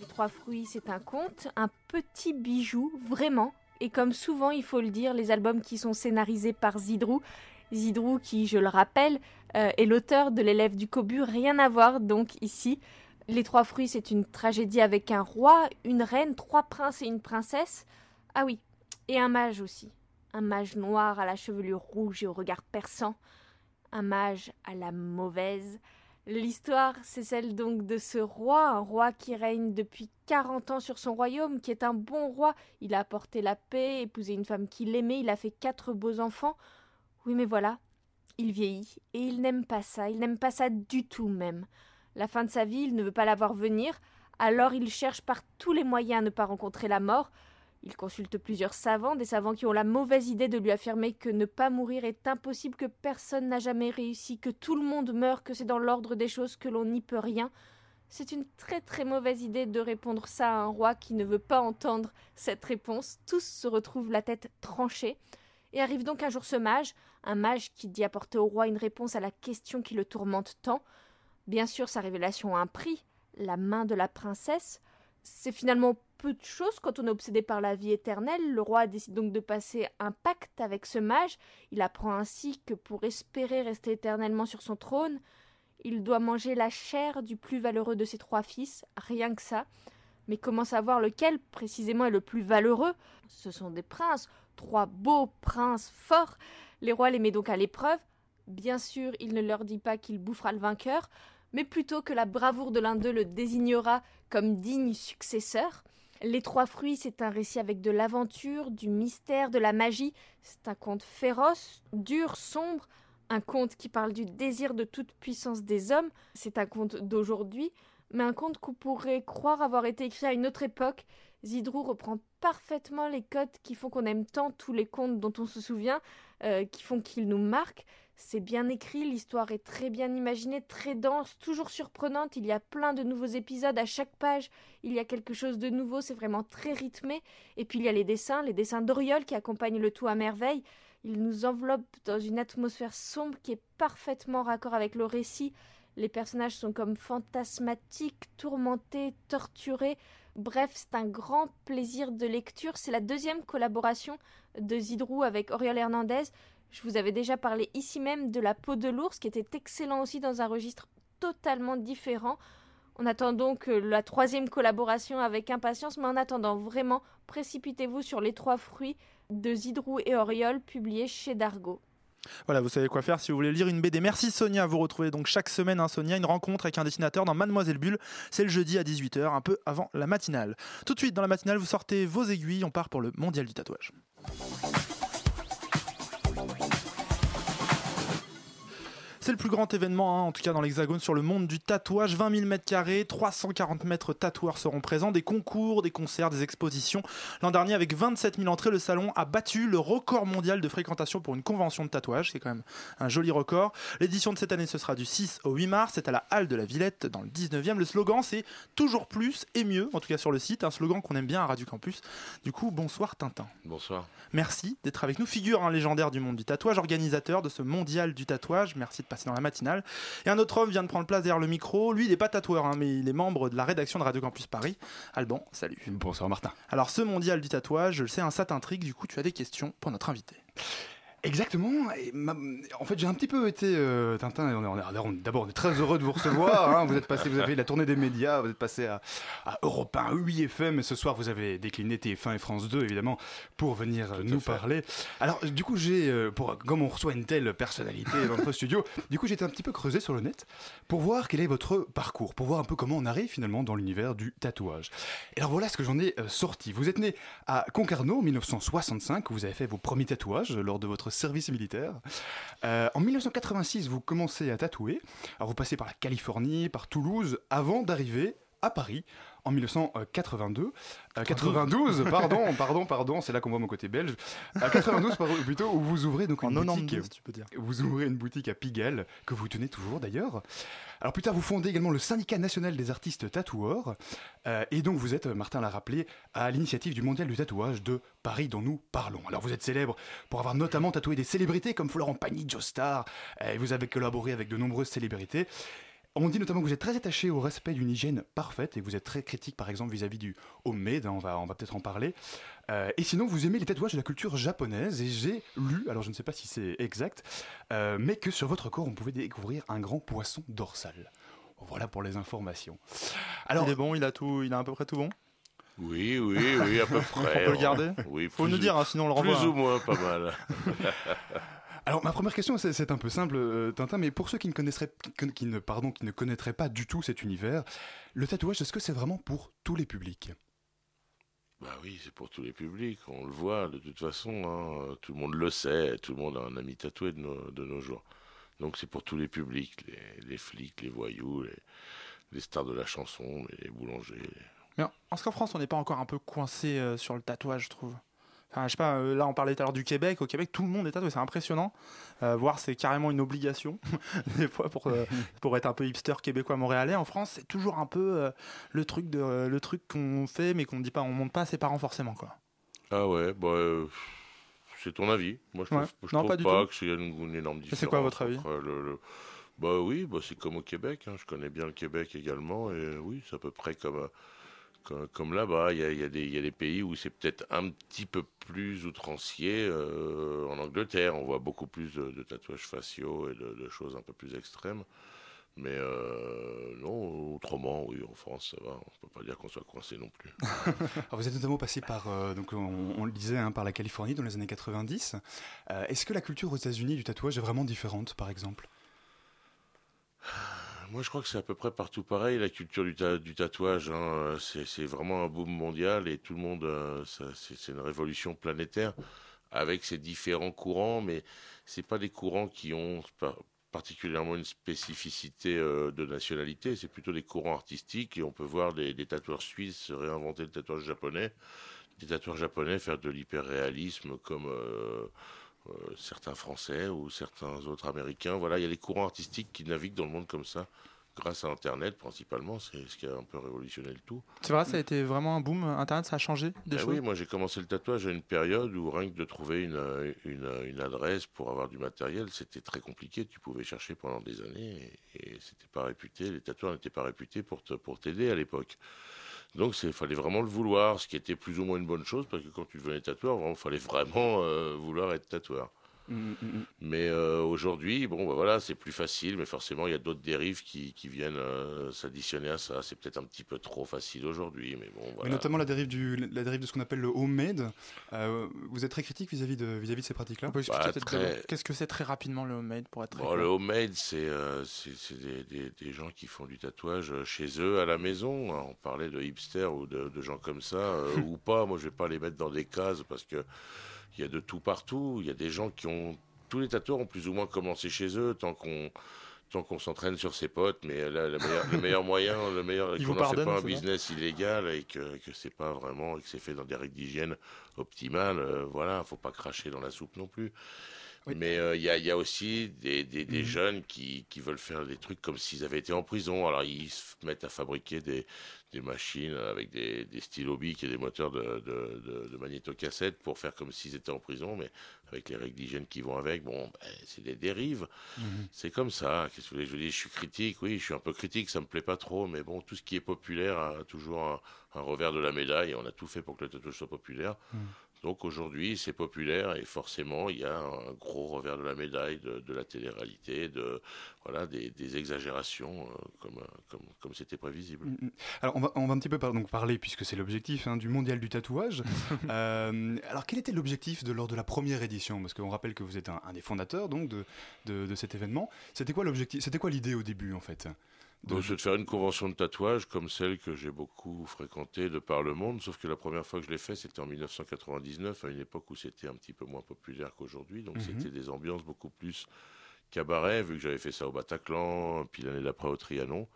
Les trois fruits, c'est un conte, un petit bijou, vraiment. Et comme souvent, il faut le dire, les albums qui sont scénarisés par Zidrou, Zidrou qui, je le rappelle, euh, est l'auteur de l'élève du Cobu, rien à voir donc ici. Les trois fruits, c'est une tragédie avec un roi, une reine, trois princes et une princesse. Ah oui, et un mage aussi. Un mage noir à la chevelure rouge et au regard perçant. Un mage à la mauvaise. L'histoire, c'est celle donc de ce roi, un roi qui règne depuis 40 ans sur son royaume, qui est un bon roi. Il a apporté la paix, épousé une femme qu'il aimait, il a fait quatre beaux enfants. Oui, mais voilà, il vieillit, et il n'aime pas ça, il n'aime pas ça du tout même. La fin de sa vie, il ne veut pas la voir venir, alors il cherche par tous les moyens à ne pas rencontrer la mort. Il consulte plusieurs savants, des savants qui ont la mauvaise idée de lui affirmer que ne pas mourir est impossible, que personne n'a jamais réussi, que tout le monde meurt, que c'est dans l'ordre des choses, que l'on n'y peut rien. C'est une très très mauvaise idée de répondre ça à un roi qui ne veut pas entendre cette réponse. Tous se retrouvent la tête tranchée. Et arrive donc un jour ce mage, un mage qui dit apporter au roi une réponse à la question qui le tourmente tant. Bien sûr, sa révélation a un prix, la main de la princesse. C'est finalement peu de choses quand on est obsédé par la vie éternelle. Le roi décide donc de passer un pacte avec ce mage. Il apprend ainsi que pour espérer rester éternellement sur son trône, il doit manger la chair du plus valeureux de ses trois fils, rien que ça. Mais comment savoir lequel précisément est le plus valeureux? Ce sont des princes, trois beaux princes forts. Les rois les met donc à l'épreuve. Bien sûr, il ne leur dit pas qu'il bouffera le vainqueur, mais plutôt que la bravoure de l'un d'eux le désignera comme digne successeur. Les trois fruits, c'est un récit avec de l'aventure, du mystère, de la magie. C'est un conte féroce, dur, sombre, un conte qui parle du désir de toute puissance des hommes. C'est un conte d'aujourd'hui, mais un conte qu'on pourrait croire avoir été écrit à une autre époque. Zidrou reprend parfaitement les codes qui font qu'on aime tant tous les contes dont on se souvient, euh, qui font qu'ils nous marquent. C'est bien écrit, l'histoire est très bien imaginée, très dense, toujours surprenante. Il y a plein de nouveaux épisodes à chaque page. Il y a quelque chose de nouveau, c'est vraiment très rythmé. Et puis il y a les dessins, les dessins d'Oriol qui accompagnent le tout à merveille. Ils nous enveloppent dans une atmosphère sombre qui est parfaitement raccord avec le récit. Les personnages sont comme fantasmatiques, tourmentés, torturés. Bref, c'est un grand plaisir de lecture. C'est la deuxième collaboration de Zidrou avec Oriol Hernandez. Je vous avais déjà parlé ici même de La peau de l'ours, qui était excellent aussi dans un registre totalement différent. On attend donc euh, la troisième collaboration avec impatience, mais en attendant vraiment, précipitez-vous sur les trois fruits de Zidrou et Oriol, publiés chez Dargaud. Voilà, vous savez quoi faire si vous voulez lire une BD. Merci Sonia, vous retrouvez donc chaque semaine hein, Sonia, une rencontre avec un dessinateur dans Mademoiselle Bulle. C'est le jeudi à 18h, un peu avant la matinale. Tout de suite dans la matinale, vous sortez vos aiguilles, on part pour le mondial du tatouage. C'est le plus grand événement, hein, en tout cas dans l'Hexagone, sur le monde du tatouage. 20 000 mètres carrés, 340 mètres tatoueurs seront présents, des concours, des concerts, des expositions. L'an dernier, avec 27 000 entrées, le salon a battu le record mondial de fréquentation pour une convention de tatouage. C'est quand même un joli record. L'édition de cette année, ce sera du 6 au 8 mars. C'est à la Halle de la Villette, dans le 19e. Le slogan, c'est toujours plus et mieux, en tout cas sur le site. Un slogan qu'on aime bien à Radio Campus. Du coup, bonsoir Tintin. Bonsoir. Merci d'être avec nous. Figure un légendaire du monde du tatouage, organisateur de ce mondial du tatouage. Merci de passer dans la matinale. Et un autre homme vient de prendre place derrière le micro. Lui, il n'est pas tatoueur, hein, mais il est membre de la rédaction de Radio Campus Paris. Alban, salut. Bonsoir Martin. Alors, ce mondial du tatouage, je le sais, un ça t'intrigue. Du coup, tu as des questions pour notre invité. Exactement. Et ma- En fait, j'ai un petit peu été euh, Tintin. D'abord, on est très heureux de vous recevoir. hein. Vous êtes passé, vous avez la tournée des médias, vous êtes passé à, à Europe 1, 8 FM, et ce soir, vous avez décliné TF1 et France 2, évidemment, pour venir euh, nous parler. Alors, du coup, j'ai, euh, pour comme on reçoit une telle personnalité dans notre studio, du coup, j'ai été un petit peu creusé sur le net pour voir quel est votre parcours, pour voir un peu comment on arrive finalement dans l'univers du tatouage. Et alors voilà ce que j'en ai euh, sorti. Vous êtes né à Concarneau en 1965, où vous avez fait vos premiers tatouages lors de votre service militaire. Euh, en 1986, vous commencez à tatouer. Alors vous passez par la Californie, par Toulouse, avant d'arriver à Paris en 1982. Euh, 92, pardon, pardon, pardon, c'est là qu'on voit mon côté belge. À 92, pardon, plutôt, où vous ouvrez donc En une 92, boutique. tu peux dire. Vous ouvrez une boutique à Pigalle, que vous tenez toujours d'ailleurs. Alors plus tard, vous fondez également le syndicat national des artistes tatoueurs. Euh, et donc vous êtes, euh, Martin l'a rappelé, à l'initiative du mondial du tatouage de Paris dont nous parlons. Alors vous êtes célèbre pour avoir notamment tatoué des célébrités comme Florent Pagny, Joe Star. Euh, et vous avez collaboré avec de nombreuses célébrités. On dit notamment que vous êtes très attaché au respect d'une hygiène parfaite et que vous êtes très critique par exemple vis-à-vis du homemade, hein, on va, on va peut-être en parler. Euh, et sinon vous aimez les tatouages de la culture japonaise et j'ai lu, alors je ne sais pas si c'est exact, euh, mais que sur votre corps on pouvait découvrir un grand poisson dorsal. Voilà pour les informations. il est bon, il a tout, il a à peu près tout bon? Oui, oui, oui, à peu près. On peut le garder? Oui, Faut nous ou- dire, hein, sinon on le renvoie. Plus hein. ou moins, pas mal. Alors ma première question c'est- un peu simple euh, Tintin, mais pour ceux qui ne connaisseraient, qui, qui ne, pardon, qui ne connaîtraient pas du tout cet univers, le tatouage est-ce que c'est vraiment pour tous les publics? Bah oui, c'est pour tous les publics, on le voit de toute façon, hein, tout le monde le sait, tout le monde a un ami tatoué de nos, de nos jours. Donc c'est pour tous les publics, les, les flics, les voyous, les, les stars de la chanson, les boulangers. les- Mais en ce qu'en France, on n'est pas encore un peu coincé euh, sur le tatouage, je trouve. Enfin, je sais pas, euh, là on parlait tout à l'heure du Québec. Au Québec, tout le monde est tatoué, c'est impressionnant. Euh, voir, c'est carrément une obligation, des fois, pour, euh, pour être un peu hipster québécois montréalais. En France, c'est toujours un peu euh, le truc, de, le truc qu'on fait, mais qu'on ne dit pas, on montre pas à ses parents forcément. Quoi. Ah ouais, bah, c'est ton avis. Moi, je Ouais. trouve, je Non, trouve pas pas, que c'est une, une énorme différence. c'est quoi votre avis entre le- le- Bah oui, bah, c'est comme au Québec. hein. Je connais bien le Québec également. Et oui, c'est à peu près comme, comme, là-bas. Il y a, des- pays où c'est peut-être un petit peu plus outrancier. euh, en Angleterre, on voit beaucoup plus de, tatouages faciaux et de, choses un peu plus extrêmes. Mais euh, non, autrement, oui, en France, ça va. On peut pas dire qu'on soit coincé non plus. Vous êtes notamment passé par, euh, donc on, le disait, hein, par la Californie dans les années 90. Euh, Est-ce que la culture aux États-Unis du tatouage est vraiment différente, par exemple? Moi, je crois que c'est à peu près partout pareil, la culture du, ta- du tatouage. hein. C'est c'est vraiment un boom mondial et tout le monde, euh, c'est une révolution planétaire avec ses différents courants, mais c'est pas des courants qui ont par- particulièrement une spécificité euh, de nationalité, c'est plutôt des courants artistiques et on peut voir des, tatoueurs suisses réinventer le tatouage japonais, des tatoueurs japonais faire de l'hyperréalisme comme euh, euh, certains Français ou certains autres Américains. Voilà, il y a des courants artistiques qui naviguent dans le monde comme ça, grâce à Internet principalement, c'est ce qui a un peu révolutionné le tout. C'est vrai, ça a été vraiment un boom. Internet, ça a changé des Ah choses. oui, moi j'ai commencé le tatouage à une période où rien que de trouver une, euh, une, une adresse pour avoir du matériel, c'était très compliqué. Tu pouvais chercher pendant des années et, et c'était pas réputé. Les tatoueurs n'étaient pas réputés pour t'aider à l'époque. Donc il fallait vraiment le vouloir, ce qui était plus ou moins une bonne chose parce que quand tu devenais tatoueur, il fallait vraiment euh, vouloir être tatoueur. Mais euh, aujourd'hui, bon, bah voilà, c'est plus facile, mais forcément, il y a d'autres dérives qui, qui viennent euh, s'additionner à ça. C'est peut-être un petit peu trop facile aujourd'hui, mais bon, Mais notamment la dérive, du, la dérive de ce qu'on appelle le homemade. Euh, vous êtes très critique vis-à-vis de, vis-à-vis de ces pratiques-là? Bah, très- Qu'est-ce que c'est très rapidement le homemade pour être très Bon, le homemade, c'est euh, c'est- c'est des, des- des gens qui font du tatouage chez eux à la maison. On parlait de hipsters ou de, de gens comme ça, euh, ou pas. Moi, je vais pas les mettre dans des cases parce que il y a de tout partout. Il y a des gens qui ont tous les tatoueurs ont plus ou moins commencé chez eux tant qu'on tant qu'on s'entraîne sur ses potes. Mais là, le meilleur, le meilleur moyen, le meilleur, qu'on n'en fait pas un business illégal et que que c'est pas vraiment et que c'est fait dans des règles d'hygiène optimales. euh, voilà, faut pas cracher dans la soupe non plus. Mais euh, il y, a, il y a aussi des, des, des Mhm. jeunes qui, qui veulent faire des trucs comme s'ils avaient été en prison. Alors ils se mettent à fabriquer des, des machines avec des, des stylos bics et des moteurs de, de, de, de magnétocassettes pour faire comme s'ils étaient en prison, mais avec les règles d'hygiène qui vont avec. Bon, ben, c'est des dérives. Mhm. C'est comme ça. Qu'est-ce que vous voulez? Que je vous dise Je suis critique, oui, je suis un peu critique, ça me plaît pas trop, mais bon, tout ce qui est populaire a toujours un, un revers de la médaille. On a tout fait pour que le tatouage soit populaire. Mhm. Donc aujourd'hui, c'est populaire et forcément, il y a un gros revers de la médaille de, de la télé-réalité, de voilà, des, des exagérations euh, comme euh, comme comme c'était prévisible. Mm, mm. Alors, on va, on va un petit peu par- donc parler, puisque c'est l'objectif hein, du mondial du tatouage. Euh, alors, quel était l'objectif de, lors de la première édition? Parce qu'on rappelle que vous êtes un, un des fondateurs donc, de, de, de cet événement. C'était quoi l'objectif? C'était quoi l'idée au début, en fait? Donc, c'est de faire une convention de tatouage comme celle que j'ai beaucoup fréquentée de par le monde, sauf que la première fois que je l'ai fait, c'était en 1999, à une époque où c'était un petit peu moins populaire qu'aujourd'hui. Donc, Mhm. c'était des ambiances beaucoup plus cabaret, vu que j'avais fait ça au Bataclan, puis l'année d'après au Trianon.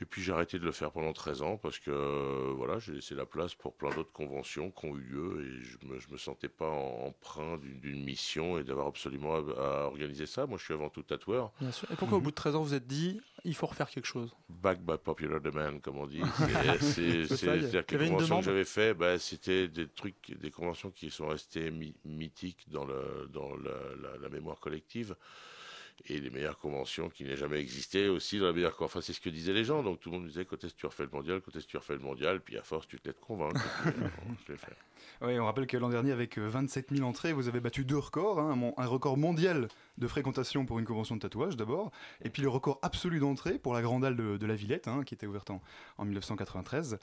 Et puis j'ai arrêté de le faire pendant 13 ans parce que euh, voilà, j'ai laissé la place pour plein d'autres conventions qui ont eu lieu et je me, je me sentais pas emprunt d'une- mission et d'avoir absolument à, à organiser ça. Moi, je suis avant tout tatoueur. Bien sûr. Et pourquoi au bout de 13 ans vous êtes dit il faut refaire quelque chose? Back by popular demand, comme on dit. C'est-à-dire que les conventions que j'avais fait, bah, c'était des trucs, des conventions qui sont restées mythiques dans, le, dans la, la- la mémoire collective. Et les meilleures conventions qui n'aient jamais existé aussi dans la meilleure Enfin, c'est ce que disaient les gens. Donc tout le monde disait quand est-ce que tu refais le mondial, quand est-ce que tu refais le mondial? Puis à force, tu te laisses convaincre. Euh, je l'ai fait. Oui, on rappelle que l'an dernier, avec euh, 27 000 entrées, vous avez battu deux records. hein, un record mondial de fréquentation pour une convention de tatouage d'abord, et puis le record absolu d'entrée pour la Grande Halle de, de la Villette, hein, qui était ouverte en, en 1993.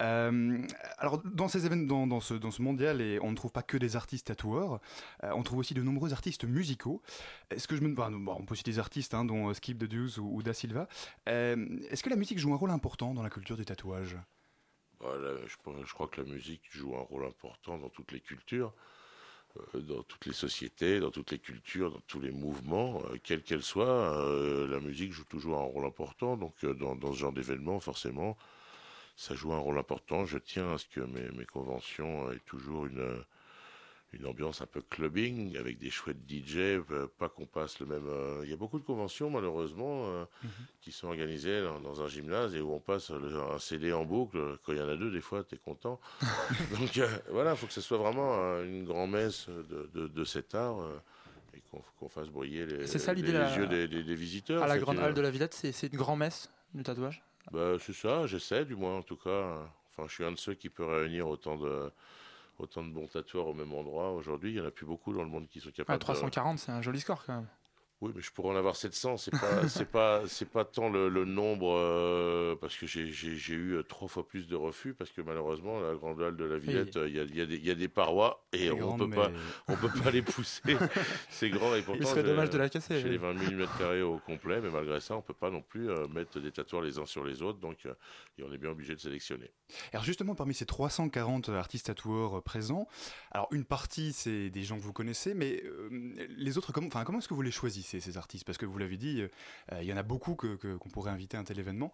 Euh, alors, dans, ces événements, dans, ce, dans ce mondial, et on ne trouve pas que des artistes tatoueurs, euh, on trouve aussi de nombreux artistes musicaux. Est-ce que je me on peut citer des artistes, hein, dont euh, Skip de Deuce ou, Da Silva. Est-ce que la musique joue un rôle important dans la culture du tatouage? Voilà, je, crois que la musique joue un rôle important dans toutes les cultures, dans toutes les sociétés, dans toutes les cultures, dans tous les mouvements, euh, quels qu'elles soient. euh, la musique joue toujours un rôle important. Donc, euh, dans, ce genre d'événement, forcément, ça joue un rôle important. Je tiens à ce que mes, mes conventions aient toujours une, euh, une ambiance un peu clubbing, avec des chouettes DJ, euh, pas qu'on passe le même... euh, Il y a beaucoup de conventions, malheureusement, euh, qui sont organisées dans, dans un gymnase et où on passe le- un CD en boucle. Quand il y en a deux, des fois, tu es content. Donc euh, voilà, il faut que ce soit vraiment une grand-messe de, de, de cet art et qu'on qu'on fasse briller les, C'est ça l'idée les la- yeux des, des- des visiteurs. À la grande halle de la Villette, c'est c'est une grand-messe du tatouage? Bah, c'est ça, j'essaie du moins en tout cas. Enfin, je suis un de ceux qui peut réunir autant de, autant de bons tatoueurs au même endroit. Aujourd'hui, il n'y en a plus beaucoup dans le monde qui sont capables Ah, de... 340, c'est un joli score quand même. Oui, mais je pourrais en avoir 700. C'est pas, c'est pas, c'est pas tant le, le nombre euh, parce que j'ai, j'ai, j'ai eu euh, trois fois plus de refus parce que malheureusement la grande halle de la Villette, Oui. euh, il y, a, il y, a des- il y a des parois et on grande, peut pas, on peut pas les pousser. c'est grand et pourtant. serait j'ai- dommage de la casser, J'ai les 20 000 mètres carrés au complet, mais malgré ça, on peut pas non plus euh, mettre des tatoueurs les uns sur les autres, donc euh, et on est bien obligé de sélectionner. Alors justement, parmi ces 340 artistes tatoueurs présents, alors une partie c'est des gens que vous connaissez, mais les autres, comment, enfin, comment est-ce que vous les choisissez? Ces artistes Parce que vous l'avez dit, euh, euh, il y en a beaucoup qu'on pourrait inviter à un tel événement.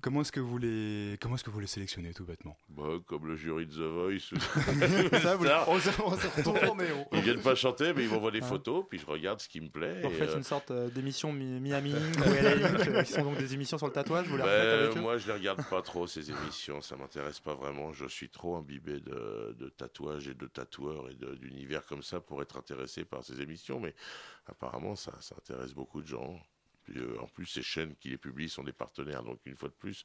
Comment est-ce que vous les, comment est-ce que vous les sélectionnez tout bêtement? Bah, comme le jury de The Voice. Ça, vous- on se- on se retourne et on- Ils viennent pas chanter, mais ils m'envoient des photos, puis je regarde ce qui me plaît. Vous et, refaites euh, une sorte euh, d'émission Mi- Miami ou euh, qui sont donc des émissions sur le tatouage, vous les refaites Ben, avec eux? moi, je les regarde pas trop ces émissions, ça m'intéresse pas vraiment. Je suis trop imbibé de, de tatouages et de tatoueurs et d'univers comme ça pour être intéressé par ces émissions, mais apparemment, ça, ça intéresse beaucoup de gens. Euh, en plus, ces chaînes qui les publient sont des partenaires, donc une fois de plus,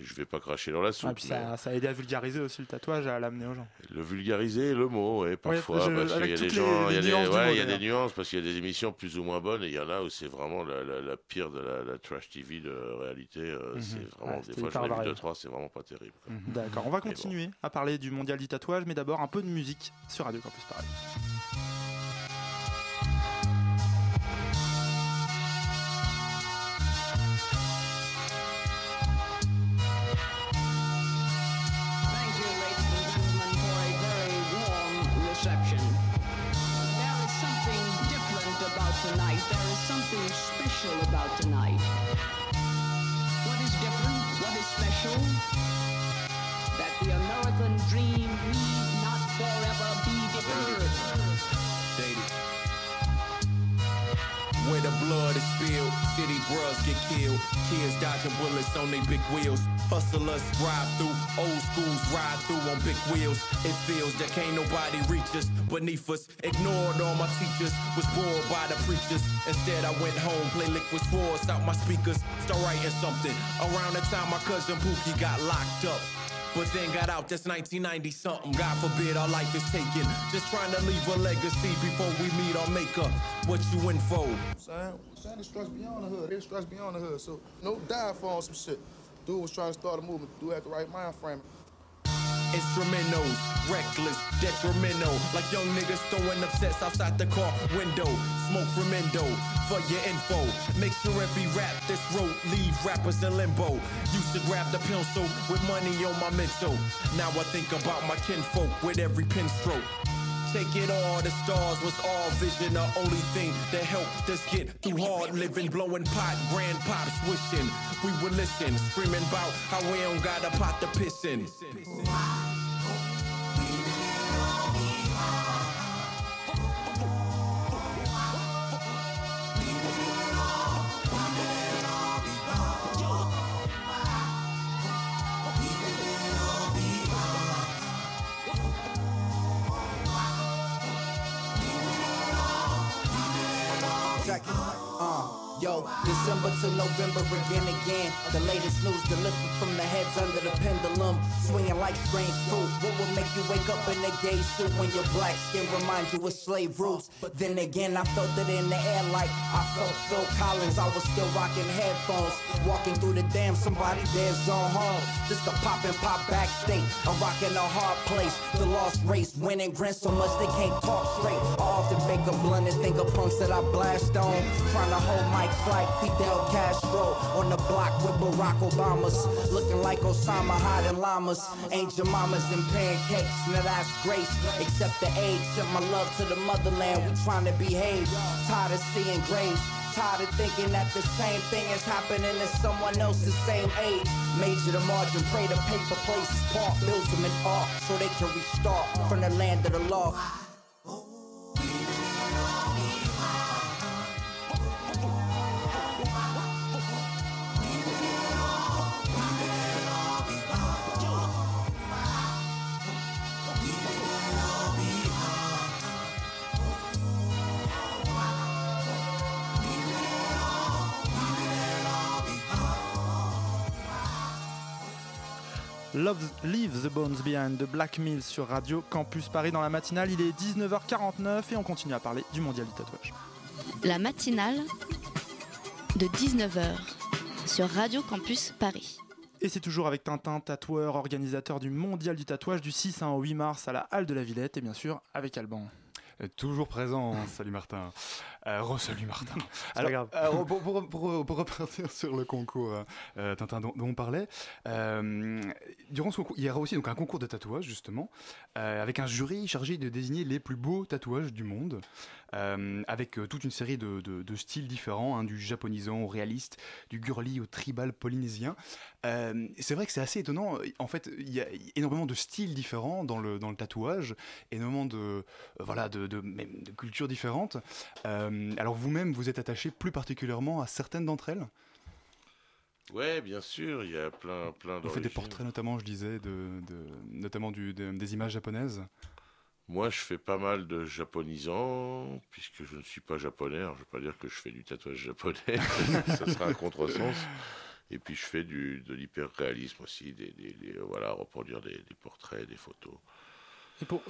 je vais pas cracher dans la soupe. Ah, puis mais ça, ça a aidé à vulgariser aussi le tatouage, à l'amener aux gens. Le vulgariser, le mot, ouais, parfois, parce qu'il y a des gens, il y a des, nuances du ouais, mot, il y a des d'ailleurs. nuances, parce qu'il y a des émissions plus ou moins bonnes, et il y en a où c'est vraiment la, la- la pire de la, la trash TV de réalité. euh, Mhm. C'est vraiment, Ouais, des fois, j'en ai vu deux, trois, c'est vraiment pas terrible. quoi. D'accord, on va bon. continuer à parler du mondial du tatouage, mais d'abord un peu de musique sur Radio Campus Paris. Special about tonight. What is different? What is special? That the American dream need not forever be deferred. Where the blood is spilled, city bros get killed. Kids dodging bullets on they big wheels. Hustlers ride through, old schools ride through on big wheels. It feels that can't nobody reach us beneath us. Ignored all my teachers, was bored by the preachers. Instead, I went home, play liquid swords out my speakers, start writing something. Around the time my cousin Pookie got locked up. But then got out, that's 1990 something. God forbid our life is taken. Just trying to leave a legacy before we meet our maker. What you in for? Saying, saying it beyond the hood. It strikes beyond the hood. So no die for on some shit. Dude was trying to start a movement. Dude had the right mind frame. Instrumentals, reckless, detrimental. Like young niggas throwing up sets outside the car window. Smoke from endo for your info. Make sure every rap this wrote leave rappers in limbo. Used to grab the pencil with money on my mental. Now I think about my kinfolk with every pen stroke. Take it all, the stars was all vision. The only thing that helped us get through hard living, blowing pot, grand pops wishing we would listen, screaming about how we don't got a pot to piss in. Check yo, December to November again, again. The latest news delivered from the heads under the pendulum, swinging like strange fruit. What would make you wake up in a gay suit when your black skin reminds you of slave roots? But then again, I felt it in the air like I felt Phil Collins. I was still rocking headphones, walking through the damn somebody there's on home. Just a pop and pop backstage. I'm rocking a hard place. The lost race, winning grin so much they can't talk straight. I often bake a blunt and think of punks that I blast on. Trying to hold mics like Fidel Castro on the block with Barack Obama's. Looking like Osama hiding llamas. Angel mamas and pancakes. Now that's grace. Except the age. Sent my love to the motherland. We trying to behave. Tired of seeing graves. Tired of thinking that the same thing is happening to someone else the same age. Major the margin, pray the paper places park, builds them in art so they can restart from the land of the lost. Love, Leave the Bones Behind de Black Mills sur Radio Campus Paris dans la matinale. Il est 19h49 et on continue à parler du mondial du tatouage. La matinale de 19h sur Radio Campus Paris. Et c'est toujours avec Tintin, tatoueur, organisateur du mondial du tatouage du 6 au 8 mars à la Halle de la Villette et bien sûr avec Alban. Toujours présent, hein. salut Martin. Euh, Martin. grave. euh, pour, pour- pour- pour repartir sur le concours euh, euh, Tintin dont, dont on parlait, euh, durant ce concours, il y aura aussi donc, un concours de tatouage justement, avec un jury chargé de désigner les plus beaux tatouages du monde, avec toute une série de, de- de styles différents, hein, du japonisant au réaliste, du girly au tribal polynésien. C'est vrai que c'est assez étonnant. En fait, il y a énormément de styles différents dans le, dans le tatouage, énormément de, voilà, de, de, même de cultures différentes. Euh, alors vous-même, vous êtes attaché plus particulièrement à certaines d'entre elles? Ouais, bien sûr, il y a plein, plein Vous faites des portraits notamment, je disais, de, de- notamment du, de- des images japonaises? Moi, je fais pas mal de japonisants, puisque je ne suis pas japonais. Alors, je ne veux pas dire que je fais du tatouage japonais, ça sera un contresens. Et puis, je fais du, de l'hyper-réalisme aussi, des, des- des- voilà, reproduire des, des portraits, des photos.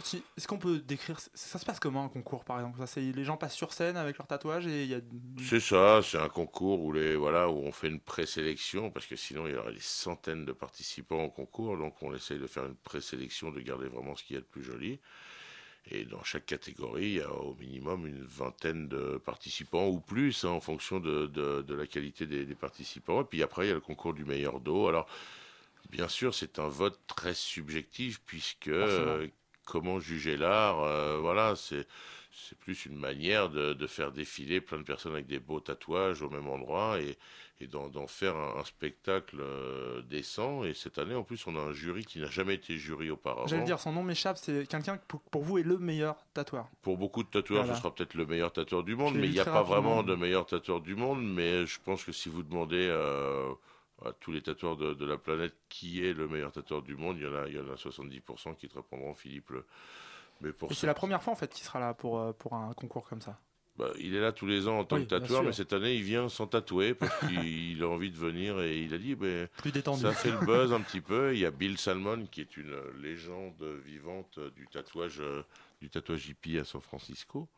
Si- est-ce qu'on peut décrire, ça se passe comment un concours par exemple? Ça, c'est, Les gens passent sur scène avec leur tatouage et il y a... C'est ça, c'est un concours où, les, voilà, où on fait une présélection, parce que sinon, il y aurait des centaines de participants au concours. Donc, on essaye de faire une présélection, de garder vraiment ce qu'il y a de plus joli. Et dans chaque catégorie, il y a au minimum une vingtaine de participants ou plus, hein, en fonction de, de- de la qualité des, des participants. Et puis après, il y a le concours du meilleur dos. Alors, bien sûr, c'est un vote très subjectif, puisque comment juger l'art euh, Voilà, c'est c'est plus une manière de, de faire défiler plein de personnes avec des beaux tatouages au même endroit et, et d'en faire un, un spectacle euh, décent. Et cette année, en plus, on a un jury qui n'a jamais été jury auparavant. J'allais dire, son nom m'échappe, c'est quelqu'un qui pour, pour vous est le meilleur tatoueur. Pour beaucoup de tatoueurs, Voilà. ce sera peut-être le meilleur tatoueur du monde, mais il n'y a pas rapidement. vraiment de meilleur tatoueur du monde. Mais je pense que si vous demandez euh, tous les tatoueurs de, de la planète qui est le meilleur tatoueur du monde, il y en a, il y en a 70% qui te répondront Philippe Le. Mais pour c'est la première fois en fait qu'il sera là pour, euh, pour un concours comme ça. Bah, il est là tous les ans en tant Oui, que tatoueur, mais cette année, il vient sans tatouer parce qu'il a envie de venir et il a dit ben, Plus détendu. ça fait le buzz un petit peu. Il y a Bill Salmon qui est une légende vivante du tatouage, euh, du tatouage hippie à San Francisco,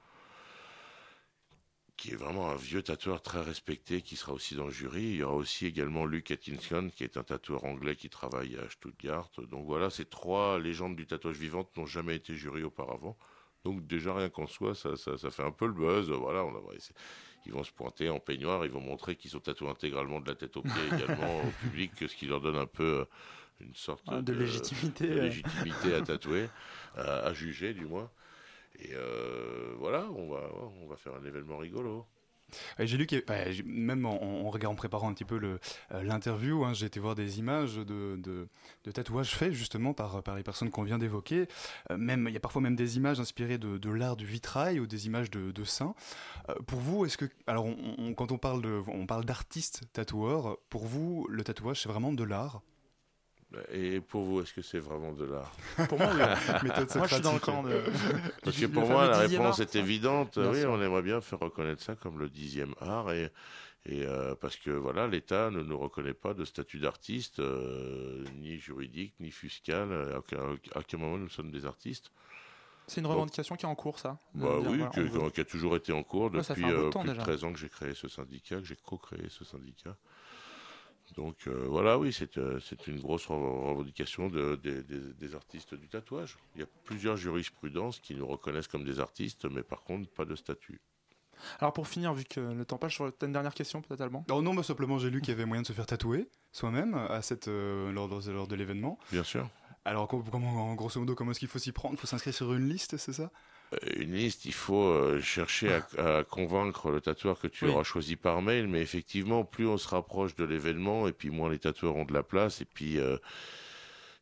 qui est vraiment un vieux tatoueur très respecté qui sera aussi dans le jury. Il y aura aussi également Luke Atkinson qui est un tatoueur anglais qui travaille à Stuttgart. Donc voilà, ces trois légendes du tatouage vivante n'ont jamais été jury auparavant. Donc déjà rien qu'en soi, ça, ça, ça fait un peu le buzz. Voilà, on a, ils vont se pointer en peignoir, ils vont montrer qu'ils sont tatoués intégralement de la tête aux pieds également au public, ce qui leur donne un peu euh, une sorte Ah, de légitimité, de légitimité à tatouer, à, à juger du moins. Et euh, voilà, on va, on va faire un événement rigolo. J'ai lu j'ai- même en, préparant un petit peu euh, l'interview, hein, j'ai été voir des images de, de, de tatouages faits justement par, par les personnes qu'on vient d'évoquer. Euh, il y a parfois même des images inspirées de, l'art du vitrail ou des images de, de saints. Pour vous, est-ce que, alors, quand on parle de, on parle d'artistes tatoueurs, pour vous, le tatouage c'est vraiment de l'art? Et pour vous, est-ce que c'est vraiment de l'art? Pour moi, oui. Méthode Moi, je suis dans le socratique. camp de. Parce que pour moi, la réponse art. est évidente. Bien oui, sûr. on aimerait bien faire reconnaître ça comme le dixième art. Et, et euh, parce que voilà, l'État ne nous reconnaît pas de statut d'artiste, euh, ni juridique, ni fiscal. À aucun moment, nous sommes des artistes. C'est une Donc, revendication qui est en cours, ça Bah dire, oui, veut- qui a toujours été en cours Ouais, depuis de euh, temps plus de déjà. 13 ans que j'ai créé ce syndicat, que j'ai co-créé ce syndicat. Donc euh, voilà, oui, c'est euh, une grosse re- revendication de- des- artistes du tatouage. Il y a plusieurs jurisprudences qui nous reconnaissent comme des artistes, mais par contre, pas de statut. Alors, pour finir, vu que le temps passe, t'as une dernière question, peut-être, Alban? Oh non, bah, simplement j'ai lu qu'il y avait moyen de se faire tatouer soi-même à cette, euh, lors, de l'événement. Bien sûr. Alors com- comment, en grosso modo, comment est-ce qu'il faut s'y prendre? Il faut s'inscrire sur une liste, c'est ça? Une liste, il faut euh, chercher à, à convaincre le tatoueur que tu Oui. auras choisi par mail, mais effectivement, plus on se rapproche de l'événement, et puis moins les tatoueurs ont de la place, et puis euh,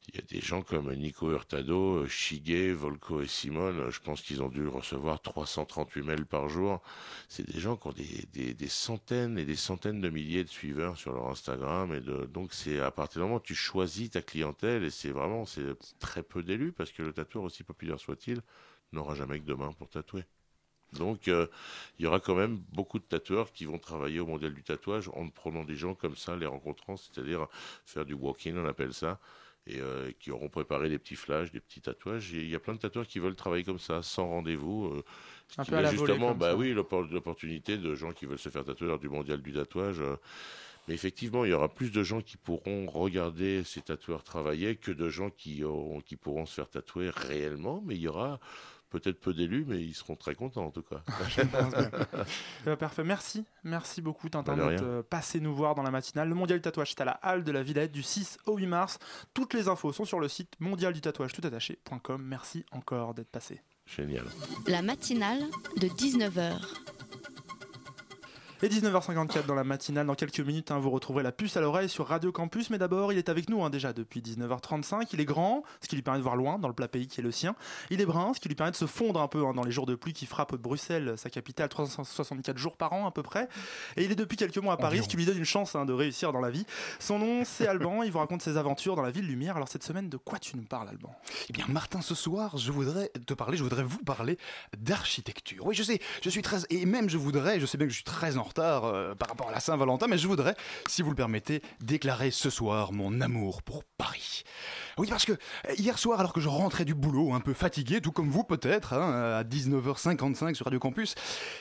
il y a des gens comme Nico Hurtado, euh, Shige, Volko et Simone, euh, je pense qu'ils ont dû recevoir 338 mails par jour. C'est des gens qui ont des, des- des centaines et des centaines de milliers de suiveurs sur leur Instagram, et de, donc c'est à partir du moment où tu choisis ta clientèle, et c'est vraiment c'est très peu d'élus, parce que le tatoueur, aussi populaire soit-il, n'aura jamais que deux mains pour tatouer. Donc, euh, il y aura quand même beaucoup de tatoueurs qui vont travailler au mondial du tatouage en prenant des gens comme ça, les rencontrant, c'est-à-dire faire du walk-in, on appelle ça, et euh, qui auront préparé des petits flashs, des petits tatouages. Et il y a plein de tatoueurs qui veulent travailler comme ça, sans rendez-vous. euh, ce Un qui peu à la justement, bah ça. oui, l'oppor- l'opportunité de gens qui veulent se faire tatouer lors du mondial du tatouage. euh, mais effectivement, il y aura plus de gens qui pourront regarder ces tatoueurs travailler que de gens qui, auront- qui pourront se faire tatouer réellement. Mais il y aura peut-être peu d'élus, mais ils seront très contents en tout cas. Je pense bien. Parfait, merci. Merci beaucoup, Tintin, euh, passé nous voir dans la matinale. Le mondial du tatouage, c'est à la Halle de la Villette du 6 au 8 mars. Toutes les infos sont sur le site mondialdutatouage toutattaché.com. Merci encore d'être passé. Génial. La matinale de 19h. Et 19h54 dans la matinale, dans quelques minutes, hein, vous retrouverez la puce à l'oreille sur Radio Campus. Mais d'abord, il est avec nous hein, déjà depuis 19h35. Il est grand, ce qui lui permet de voir loin dans le plat pays qui est le sien. Il est brun, ce qui lui permet de se fondre un peu hein, dans les jours de pluie qui frappent Bruxelles, sa capitale, 364 jours par an à peu près. Et il est depuis quelques mois à Paris, ce qui lui donne une chance de réussir dans la vie. Son nom, c'est Alban. Il vous raconte ses aventures dans la ville lumière. Alors cette semaine, de quoi tu nous parles, Alban? Eh bien, Martin, ce soir, je voudrais te parler, je voudrais vous parler d'architecture. Oui, je sais, je suis très, et même je voudrais, je sais bien que je suis très en retard euh, par rapport à la Saint-Valentin, mais je voudrais, si vous le permettez, déclarer ce soir mon amour pour Paris. Oui, parce que euh, hier soir, alors que je rentrais du boulot, un peu fatigué, tout comme vous peut-être, hein, à 19h55 sur Radio Campus,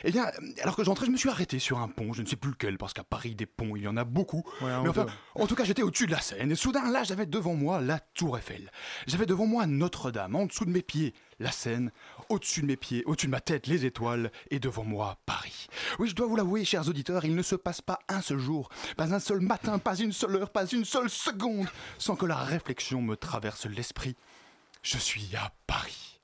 eh bien, alors que j'entrais, je me suis arrêté sur un pont, je ne sais plus lequel, parce qu'à Paris, des ponts, il y en a beaucoup. mais enfin, en tout cas, j'étais au-dessus de la Seine, et soudain, là, j'avais devant moi la Tour Eiffel. J'avais devant moi Notre-Dame, en dessous de mes pieds, la Seine, au-dessus de mes pieds, au-dessus de ma tête, les étoiles, et devant moi, Paris. Oui, je dois vous l'avouer, chers auditeurs, il ne se passe pas un seul jour, pas un seul matin, pas une seule heure, pas une seule seconde, sans que la réflexion me traverse l'esprit. Je suis à Paris.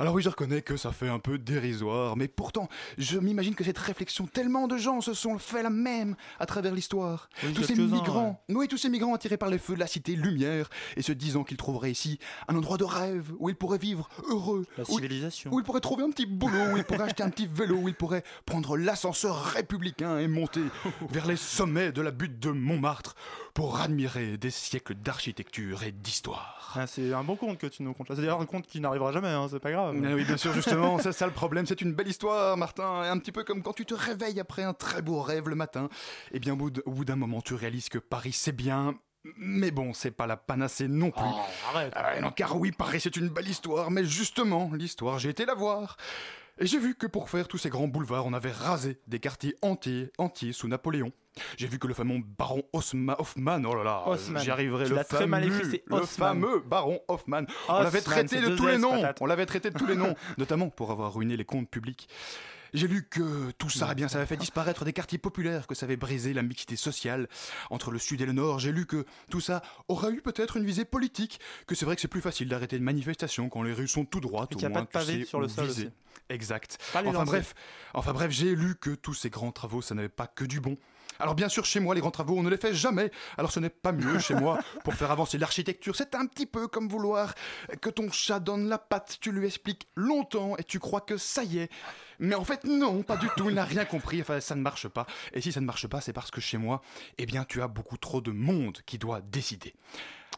Alors oui, je reconnais que ça fait un peu dérisoire, mais pourtant, je m'imagine que cette réflexion, tellement de gens se sont fait la même à travers l'histoire. Oui, tous ces migrants, oui, tous ces migrants attirés par les feux de la cité lumière et se disant qu'ils trouveraient ici un endroit de rêve où ils pourraient vivre heureux. La où- civilisation. Où ils pourraient trouver un petit boulot, où ils pourraient acheter un petit vélo, où ils pourraient prendre l'ascenseur républicain et monter vers les sommets de la butte de Montmartre pour admirer des siècles d'architecture et d'histoire. Ah, c'est un bon conte que tu nous contes là. C'est d'ailleurs un conte qui n'arrivera jamais, hein, c'est pas grave. Ah oui, bien sûr, justement, c'est ça le problème. C'est une belle histoire, Martin. Un petit peu comme quand tu te réveilles après un très beau rêve le matin. Eh bien, au bout d'un moment, tu réalises que Paris, c'est bien. Mais bon, c'est pas la panacée non plus. arrête. Ah, non, car oui, Paris, c'est une belle histoire. Mais justement, l'histoire, j'ai été la voir. Et j'ai vu que pour faire tous ces grands boulevards, on avait rasé des quartiers entiers, entiers sous Napoléon. J'ai vu que le fameux baron Haussma- Hoffmann, oh là là, j'y arriverai, le mal fameux, écrit, c'est le fameux baron Hoffmann. On l'avait traité de tous les noms, on l'avait traité de tous les noms, notamment pour avoir ruiné les comptes publics. J'ai lu que tout ça, eh bien, ça avait fait disparaître des quartiers populaires, que ça avait brisé la mixité sociale entre le sud et le nord. J'ai lu que tout ça aurait eu peut-être une visée politique, que c'est vrai que c'est plus facile d'arrêter une manifestation quand les rues sont tout droites. Et au qu'il y a moins, pas de tu sais sur le sol aussi. Exact. Enfin bref, enfin bref, j'ai lu que tous ces grands travaux, ça n'avait pas que du bon. Alors bien sûr, chez moi, les grands travaux, on ne les fait jamais. Alors ce n'est pas mieux chez moi pour faire avancer l'architecture. C'est un petit peu comme vouloir que ton chat donne la patte. Tu lui expliques longtemps et tu crois que ça y est. Mais en fait, non, pas du tout. Il n'a rien compris. Enfin, ça ne marche pas. Et si ça ne marche pas, c'est parce que chez moi, eh bien, tu as beaucoup trop de monde qui doit décider.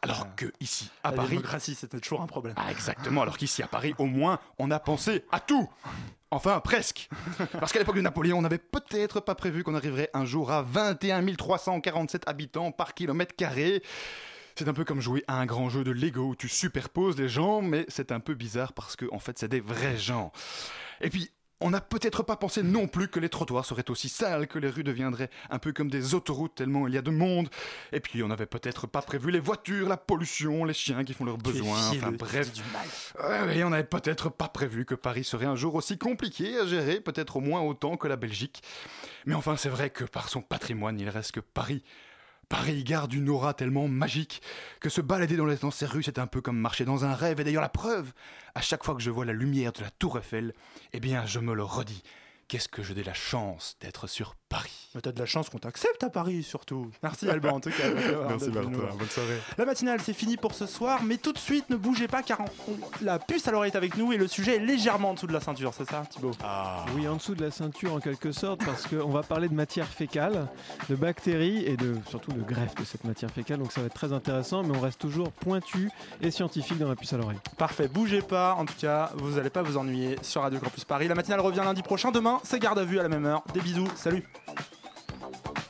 Alors que ici, à La Paris, démocratie, c'était toujours un problème. ah, exactement. Alors qu'ici, à Paris, au moins, on a pensé à tout. Enfin, presque. Parce qu'à l'époque de Napoléon, on n'avait peut-être pas prévu qu'on arriverait un jour à 21 347 habitants par kilomètre carré. C'est un peu comme jouer à un grand jeu de Lego où tu superposes les gens, mais c'est un peu bizarre parce que en fait, c'est des vrais gens. Et puis, on n'a peut-être pas pensé non plus que les trottoirs seraient aussi sales, que les rues deviendraient un peu comme des autoroutes tellement il y a de monde. Et puis, on n'avait peut-être pas prévu les voitures, la pollution, les chiens qui font leurs besoins. Enfin bref. du mal. Ouais, on n'avait peut-être pas prévu que Paris serait un jour aussi compliqué à gérer, peut-être au moins autant que la Belgique. Mais enfin, c'est vrai que par son patrimoine, il reste que Paris. Paris garde une aura tellement magique que se balader dans, ces rues, c'est un peu comme marcher dans un rêve. Et d'ailleurs, la preuve, à chaque fois que je vois la lumière de la Tour Eiffel, eh bien, je me le redis. Qu'est-ce que j'ai de la chance d'être sur Paris. Mais t'as de la chance qu'on t'accepte à Paris, surtout. Merci Alban, en tout cas. Merci, Bertrand. Bonne soirée. La matinale, c'est fini pour ce soir, mais tout de suite, ne bougez pas car on- la puce à l'oreille est avec nous et le sujet est légèrement en dessous de la ceinture, c'est ça, Thibaut? Oui, en dessous de la ceinture en quelque sorte, parce qu'on va parler de matière fécale, de bactéries et de, surtout de greffe de cette matière fécale, donc ça va être très intéressant, mais on reste toujours pointu et scientifique dans la puce à l'oreille. Parfait, bougez pas, en tout cas, vous n'allez pas vous ennuyer sur Radio Campus Paris. La matinale revient lundi prochain, demain, c'est garde à vue à la même heure. Des bisous, salut Thank you.